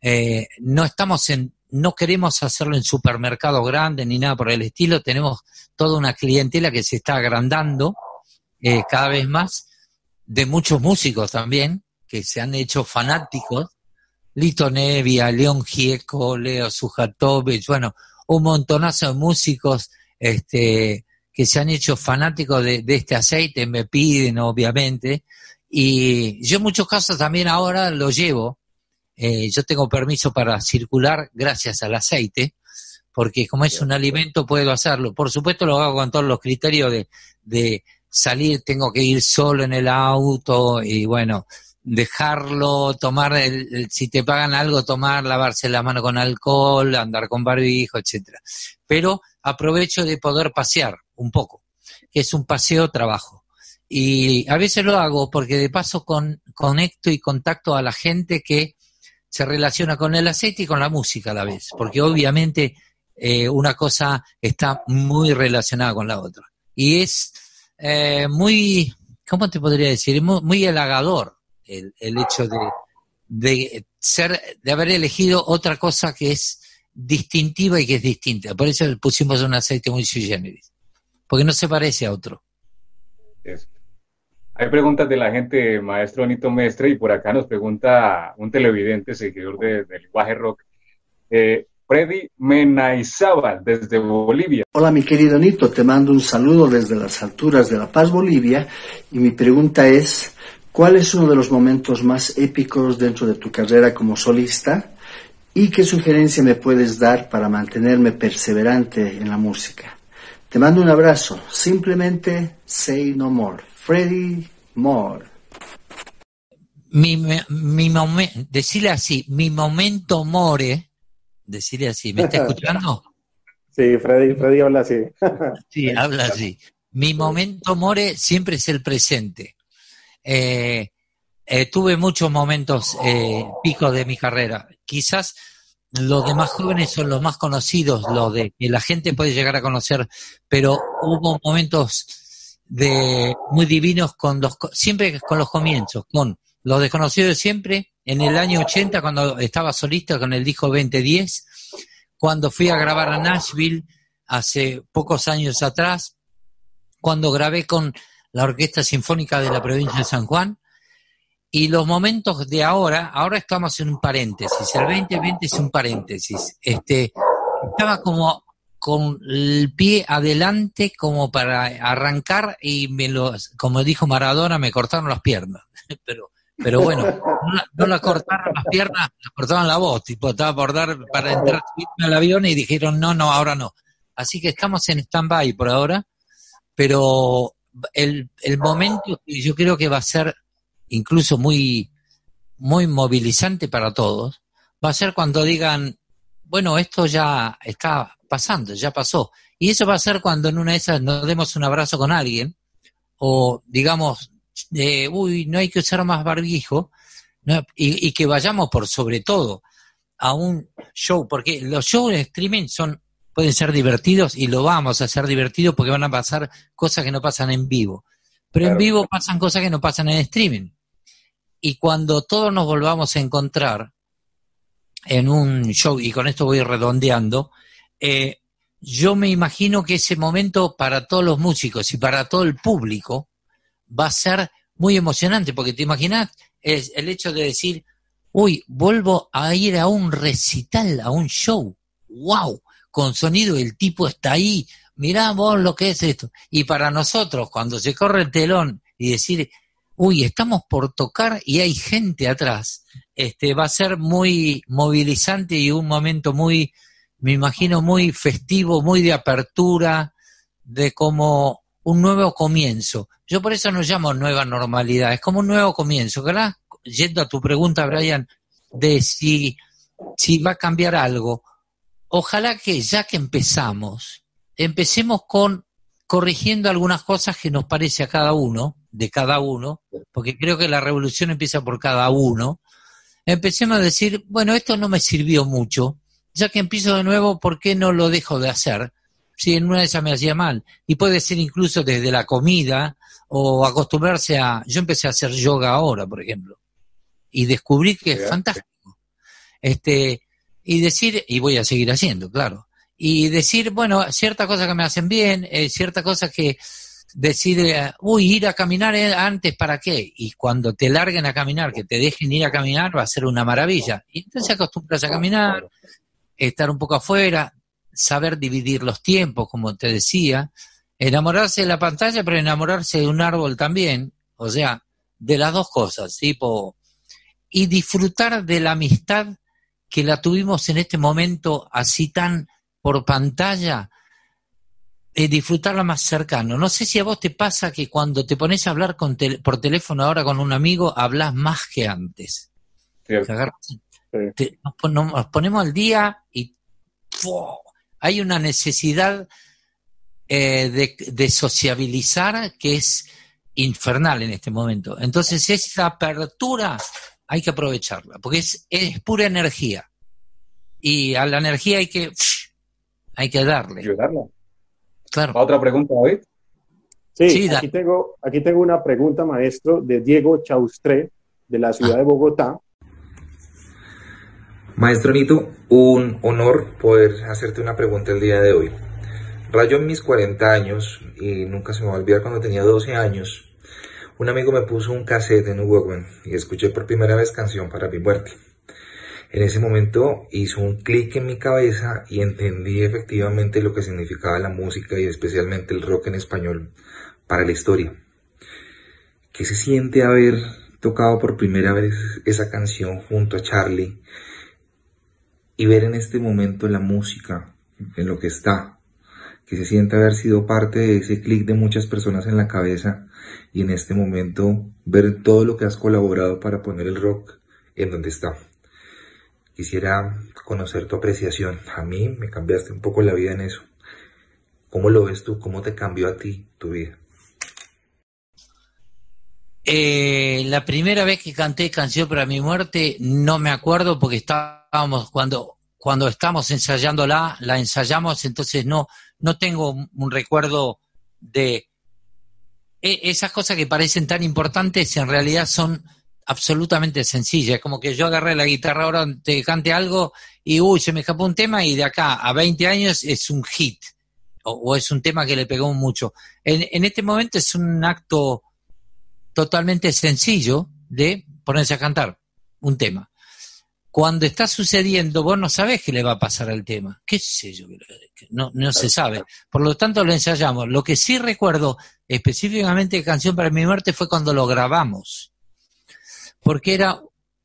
S2: eh, no estamos en, no queremos hacerlo en supermercados grandes ni nada por el estilo, tenemos toda una clientela que se está agrandando eh, cada vez más, de muchos músicos también, que se han hecho fanáticos, Lito Nevia, León Gieco, Leo Sujatovich, bueno, un montonazo de músicos este, que se han hecho fanáticos de, este aceite, me piden obviamente, y yo en muchos casos también ahora lo llevo, eh, yo tengo permiso para circular gracias al aceite, porque como es un alimento puedo hacerlo. Por supuesto lo hago con todos los criterios de, de salir, tengo que ir solo en el auto y bueno, dejarlo, tomar, el, si te pagan algo, tomar, lavarse la mano con alcohol, andar con barbijo, etcétera. Pero aprovecho de poder pasear un poco, que es un paseo trabajo. Y a veces lo hago porque de paso con, conecto y contacto a la gente que se relaciona con el aceite y con la música a la vez, porque obviamente eh, una cosa está muy relacionada con la otra. Y es eh, muy, ¿cómo te podría decir? Muy, muy halagador el, hecho de, de, ser, de haber elegido otra cosa que es distintiva y que es distinta. Por eso pusimos un aceite muy sui generis, porque no se parece a otro.
S3: Hay preguntas de la gente, maestro Anito Mestre, y por acá nos pregunta un televidente, seguidor de, del lenguaje rock, eh, Freddy Menaizábal, desde Bolivia.
S4: Hola, mi querido Nito, te mando un saludo desde las alturas de La Paz, Bolivia, y mi pregunta es, ¿Cuál es uno de los momentos más épicos dentro de tu carrera como solista? ¿Y qué sugerencia me puedes dar para mantenerme perseverante en la música? Te mando un abrazo. Simplemente say no more. Freddy Moore.
S2: Mi, mi momento, decirle así, mi momento more, decirle así, ¿me está escuchando?
S1: Sí, Freddy, Freddy habla así.
S2: sí, habla así. Mi momento more siempre es el presente eh, eh, tuve muchos momentos eh, picos de mi carrera. Quizás los demás jóvenes son los más conocidos, los de que la gente puede llegar a conocer, pero hubo momentos de muy divinos con los siempre con los comienzos, con los desconocidos de siempre en el año 80 cuando estaba solista con el disco 2010, cuando fui a grabar a Nashville hace pocos años atrás, cuando grabé con la Orquesta Sinfónica de la Provincia de San Juan. Y los momentos de ahora, ahora estamos en un paréntesis, el 2020 es un paréntesis. Este, estaba como con el pie adelante como para arrancar y me lo, como dijo Maradona, me cortaron las piernas. Pero, pero bueno, no la, cortaron las piernas, la cortaron la voz, tipo, estaba por dar para entrar al avión y dijeron no, no, ahora no. Así que estamos en stand-by por ahora, pero el, el momento que yo creo que va a ser incluso muy, muy movilizante para todos, va a ser cuando digan, bueno, esto ya está pasando, ya pasó. Y eso va a ser cuando en una de esas nos demos un abrazo con alguien, o digamos, eh, uy, no hay que usar más barbijo, y, que vayamos por sobre todo a un show, porque los shows de streaming son pueden ser divertidos y lo vamos a hacer divertidos porque van a pasar cosas que no pasan en vivo. Pero en vivo pasan cosas que no pasan en streaming. Y cuando todos nos volvamos a encontrar en un show, y con esto voy redondeando, eh, yo me imagino que ese momento para todos los músicos y para todo el público va a ser muy emocionante, porque te imaginas el hecho de decir, uy, vuelvo a ir a un recital, a un show, wow, con sonido, el tipo está ahí, mirá vos lo que es esto. Y para nosotros, cuando se corre el telón y decir, uy, estamos por tocar y hay gente atrás, este, va a ser muy movilizante y un momento muy, me imagino muy festivo, muy de apertura, de como un nuevo comienzo. Yo por eso no llamo nueva normalidad, es como un nuevo comienzo, ¿verdad? Yendo a tu pregunta, Brian, de si, si va a cambiar algo. Ojalá que ya que empezamos, empecemos con corrigiendo algunas cosas que nos parece a cada uno, de cada uno, porque creo que la revolución empieza por cada uno. Empecemos a decir, bueno, esto no me sirvió mucho, ya que empiezo de nuevo, ¿por qué no lo dejo de hacer? Si en una de esas me hacía mal. Y puede ser incluso desde la comida o acostumbrarse a... Yo empecé a hacer yoga ahora, por ejemplo, y descubrí que es fantástico. Este, y decir, y voy a seguir haciendo, claro. Y decir, bueno, ciertas cosas que me hacen bien, eh, ciertas cosas que decir, eh, uy, ir a caminar eh, antes, ¿para qué? Y cuando te larguen a caminar, que te dejen ir a caminar, va a ser una maravilla. Y entonces acostumbras a caminar, estar un poco afuera, saber dividir los tiempos, como te decía, enamorarse de la pantalla, pero enamorarse de un árbol también, o sea, de las dos cosas, tipo, y disfrutar de la amistad que la tuvimos en este momento así tan por pantalla, eh, disfrutarla más cercano. No sé si a vos te pasa que cuando te pones a hablar con por teléfono ahora con un amigo, hablas más que antes. Nos, ponemos al día y hay una necesidad eh, de, sociabilizar que es infernal en este momento. Entonces esa apertura hay que aprovecharla, porque es, es pura energía. Y a la energía hay que, hay que darle.
S3: Claro. ¿Otra pregunta, hoy
S1: Sí, aquí, tengo, aquí tengo una pregunta, maestro, de Diego Chaustre, de la ciudad de Bogotá.
S5: Maestro Nito, un honor poder hacerte una pregunta el día de hoy. Rayo en mis 40 años, y nunca se me va a olvidar cuando tenía 12 años, un amigo me puso un cassette en un Walkman y escuché por primera vez canción para mi muerte. En ese momento hizo un clic en mi cabeza y entendí efectivamente lo que significaba la música y especialmente el rock en español para la historia. ¿Qué se siente haber tocado por primera vez esa canción junto a Charlie y ver en este momento la música, en lo que está, que se siente haber sido parte de ese clic de muchas personas en la cabeza y en este momento ver todo lo que has colaborado para poner el rock en donde está. Quisiera conocer tu apreciación. A mí me cambiaste un poco la vida en eso. ¿Cómo lo ves tú? ¿Cómo te cambió a ti tu vida?
S2: Eh, la primera vez que canté Canción para mi muerte no me acuerdo porque estábamos cuando cuando estamos ensayándola, la ensayamos, entonces no no tengo un recuerdo de e, esas cosas que parecen tan importantes en realidad son absolutamente sencillas, como que yo agarré la guitarra ahora, te cante algo y uy, se me escapó un tema y de acá a 20 años es un hit o, es un tema que le pegó mucho. En, en este momento es un acto totalmente sencillo de ponerse a cantar un tema. Cuando está sucediendo, vos no sabés qué le va a pasar al tema. ¿Qué sé yo? No, no se sabe. Por lo tanto, lo ensayamos. Lo que sí recuerdo específicamente de Canción para mi muerte fue cuando lo grabamos. Porque era,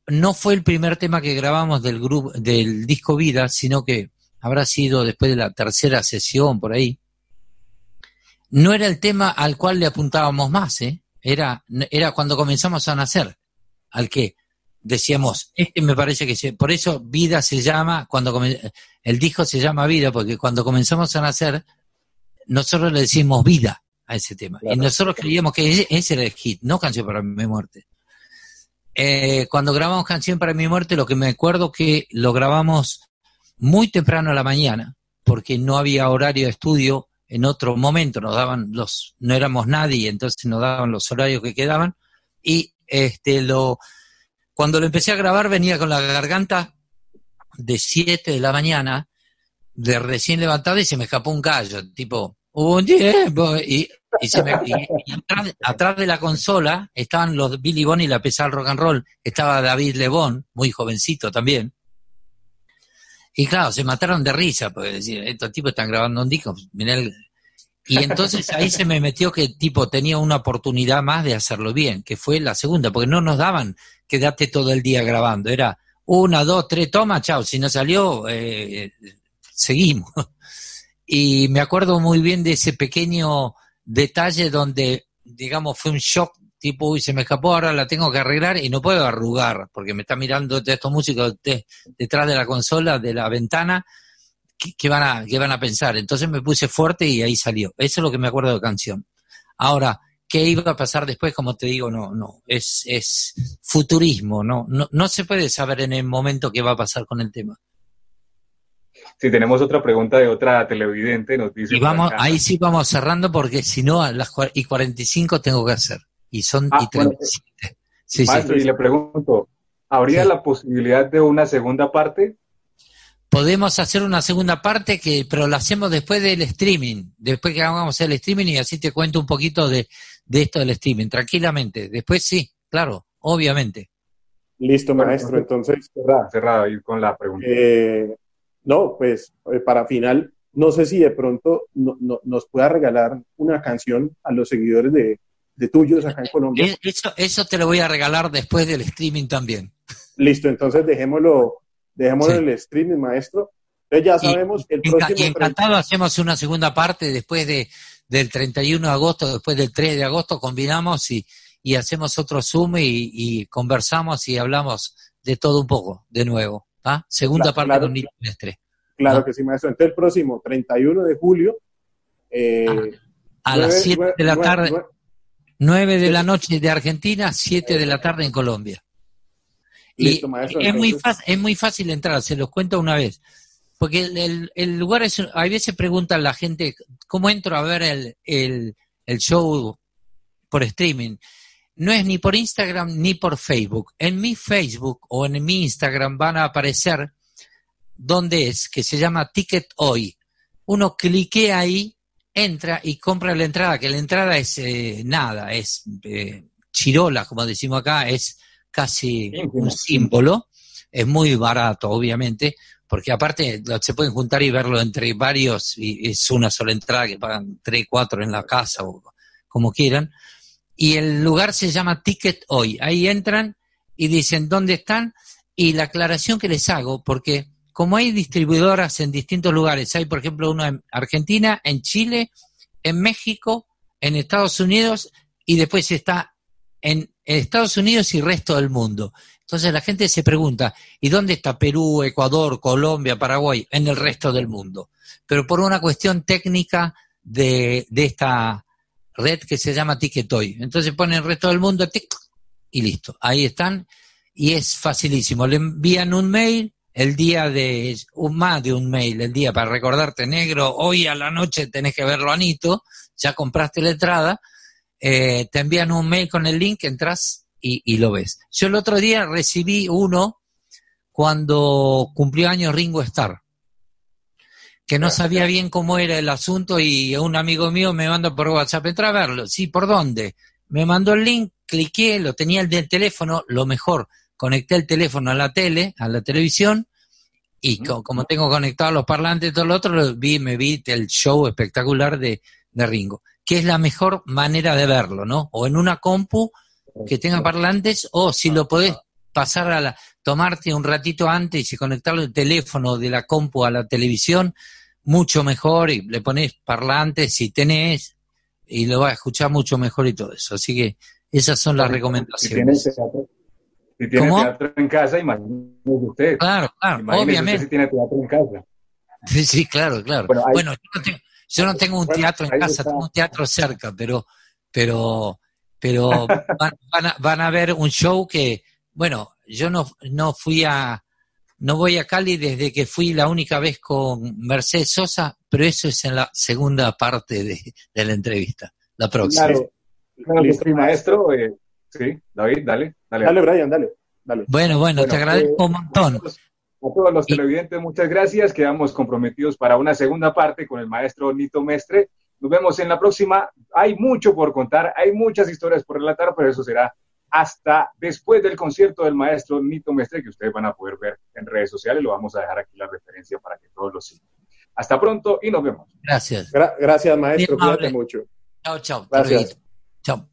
S2: no fue el primer tema que grabamos del grupo, del disco Vida, sino que habrá sido después de la tercera sesión por ahí. No era el tema al cual le apuntábamos más, ¿eh? Era, era cuando comenzamos a nacer, al que decíamos, este me parece que se, por eso vida se llama, cuando el disco se llama vida, porque cuando comenzamos a nacer, nosotros le decimos vida a ese tema. Y nosotros creíamos que ese, era el hit, no Canción para mi muerte. Eh, cuando grabamos Canción para mi muerte, lo que me acuerdo que lo grabamos muy temprano a la mañana, porque no había horario de estudio en otro momento, nos daban los, no éramos nadie, entonces nos daban los horarios que quedaban, y este lo cuando lo empecé a grabar venía con la garganta de 7 de la mañana, de recién levantada y se me escapó un gallo, tipo, un tiempo, y, se me, atrás, de la consola estaban los Billy Bond y la pesada rock and roll, estaba David Lebón, muy jovencito también, y claro, se mataron de risa, porque decir, estos tipos están grabando un disco, y entonces ahí se me metió que tipo tenía una oportunidad más de hacerlo bien, que fue la segunda, porque no nos daban quedarte todo el día grabando. Era una, dos, tres, toma, chao. Si no salió, eh, seguimos. Y me acuerdo muy bien de ese pequeño detalle donde, digamos, fue un shock, tipo, uy, se me escapó, ahora la tengo que arreglar y no puedo arrugar, porque me está mirando de estos músicos detrás de la consola, de la ventana, ¿qué, van a, ¿qué van a pensar? Entonces me puse fuerte y ahí salió. Eso es lo que me acuerdo de canción. Ahora, ¿Qué iba a pasar después? Como te digo, no, no, es, es futurismo, no, no, no se puede saber en el momento qué va a pasar con el tema.
S3: Si tenemos otra pregunta de otra televidente, nos dice.
S2: Y vamos, ahí sí vamos cerrando porque si no, a las y 45 tengo que hacer. Y son
S3: ah, y 37. sí, maestro, y le pregunto, ¿habría la posibilidad de una segunda parte?
S2: Podemos hacer una segunda parte, que pero la hacemos después del streaming, después que hagamos el streaming y así te cuento un poquito de, de esto del streaming, tranquilamente. Después sí, claro, obviamente.
S1: Listo, maestro. Entonces,
S3: cerrada, cerrada ir con la pregunta.
S1: Eh, no, pues eh, para final, no sé si de pronto nos pueda regalar una canción a los seguidores de, tuyos acá en Colombia.
S2: Eh, eso, eso te lo voy a regalar después del streaming también.
S1: Listo, entonces dejémoslo, dejémoslo en el streaming, maestro. Entonces ya sabemos
S2: el próximo... Y encantado hacemos una segunda parte después de, del 31 de agosto, después del 3 de agosto, combinamos y, y hacemos otro Zoom y, conversamos y hablamos de todo un poco, de nuevo. ¿ah? Segunda parte
S1: claro,
S2: del trimestre.
S1: Claro que sí, maestro. Entonces el próximo 31 de julio. Eh,
S2: a, las 7 de la tarde. 9 de la noche de Argentina, 7 de la tarde en Colombia. y es, muy fácil, es muy fácil entrar, se los cuento una vez. Porque el, el, lugar es, a veces preguntan la gente, ¿cómo entro a ver el, el, el show por streaming? No es ni por Instagram ni por Facebook. En mi Facebook o en mi Instagram van a aparecer donde es, que se llama Ticket Hoy. Uno clique ahí, entra y compra la entrada, que la entrada es eh, nada, es eh, chirola, como decimos acá, es casi un símbolo. Es muy barato, obviamente, porque aparte se pueden juntar y verlo entre varios y es una sola entrada que pagan tres, cuatro en la casa o como quieran. Y el lugar se llama Ticket Hoy. Ahí entran y dicen dónde están y la aclaración que les hago, porque como hay distribuidoras en distintos lugares, hay por ejemplo uno en Argentina, en Chile, en México, en Estados Unidos y después está en Estados Unidos y resto del mundo. Entonces la gente se pregunta, ¿y dónde está Perú, Ecuador, Colombia, Paraguay? En el resto del mundo. Pero por una cuestión técnica de, esta red que se llama Ticketoy. Entonces ponen resto del mundo y listo. Ahí están y es facilísimo. Le envían un mail el día de, un más de un mail, el día para recordarte negro, hoy a la noche tenés que verlo Anito, ya compraste la entrada, eh, te envían un mail con el link, entras y, lo ves. Yo el otro día recibí uno cuando cumplió años Ringo Starr. que no sabía bien cómo era el asunto y un amigo mío me mandó por WhatsApp, entra a verlo. Sí, ¿por dónde? Me mandó el link, cliqué, lo tenía el del teléfono, lo mejor, conecté el teléfono a la tele, a la televisión, y como tengo conectado los parlantes y todo lo otro, vi, me vi el show espectacular de, de Ringo, que es la mejor manera de verlo, ¿no? O en una compu que tenga parlantes, o si lo podés pasar a la, tomarte un ratito antes y conectar el teléfono de la compu a la televisión, mucho mejor, y le pones parlantes si tenés, y lo va a escuchar mucho mejor y todo eso. Así que esas son las recomendaciones.
S3: Si tiene teatro en casa, imagínese usted.
S2: Claro, claro, obviamente.
S3: si tiene teatro en casa.
S2: Sí, sí, claro, claro. Bueno, yo, no tengo, un teatro en casa, tengo un teatro cerca, pero, pero, pero van, a, van a ver un show que, bueno, yo no, no fui a, no voy a Cali desde que fui la única vez con Mercedes Sosa, pero eso es en la segunda parte de, de la entrevista, la próxima.
S3: Claro, claro maestro. Eh, Sí, David, dale, dale.
S1: Dale, Brian, dale.
S2: Bueno, bueno, te agradezco eh, un montón.
S3: A todos los televidentes, muchas gracias. Quedamos comprometidos para una segunda parte con el maestro Nito Mestre. Nos vemos en la próxima. Hay mucho por contar, hay muchas historias por relatar, pero eso será hasta después del concierto del maestro Nito Mestre, que ustedes van a poder ver en redes sociales. Lo vamos a dejar aquí la referencia para que todos lo sigan. Hasta pronto y nos vemos.
S2: Gracias.
S1: gracias, maestro. Cuídate mucho.
S2: Chao, chao.
S1: Gracias.
S2: Chao.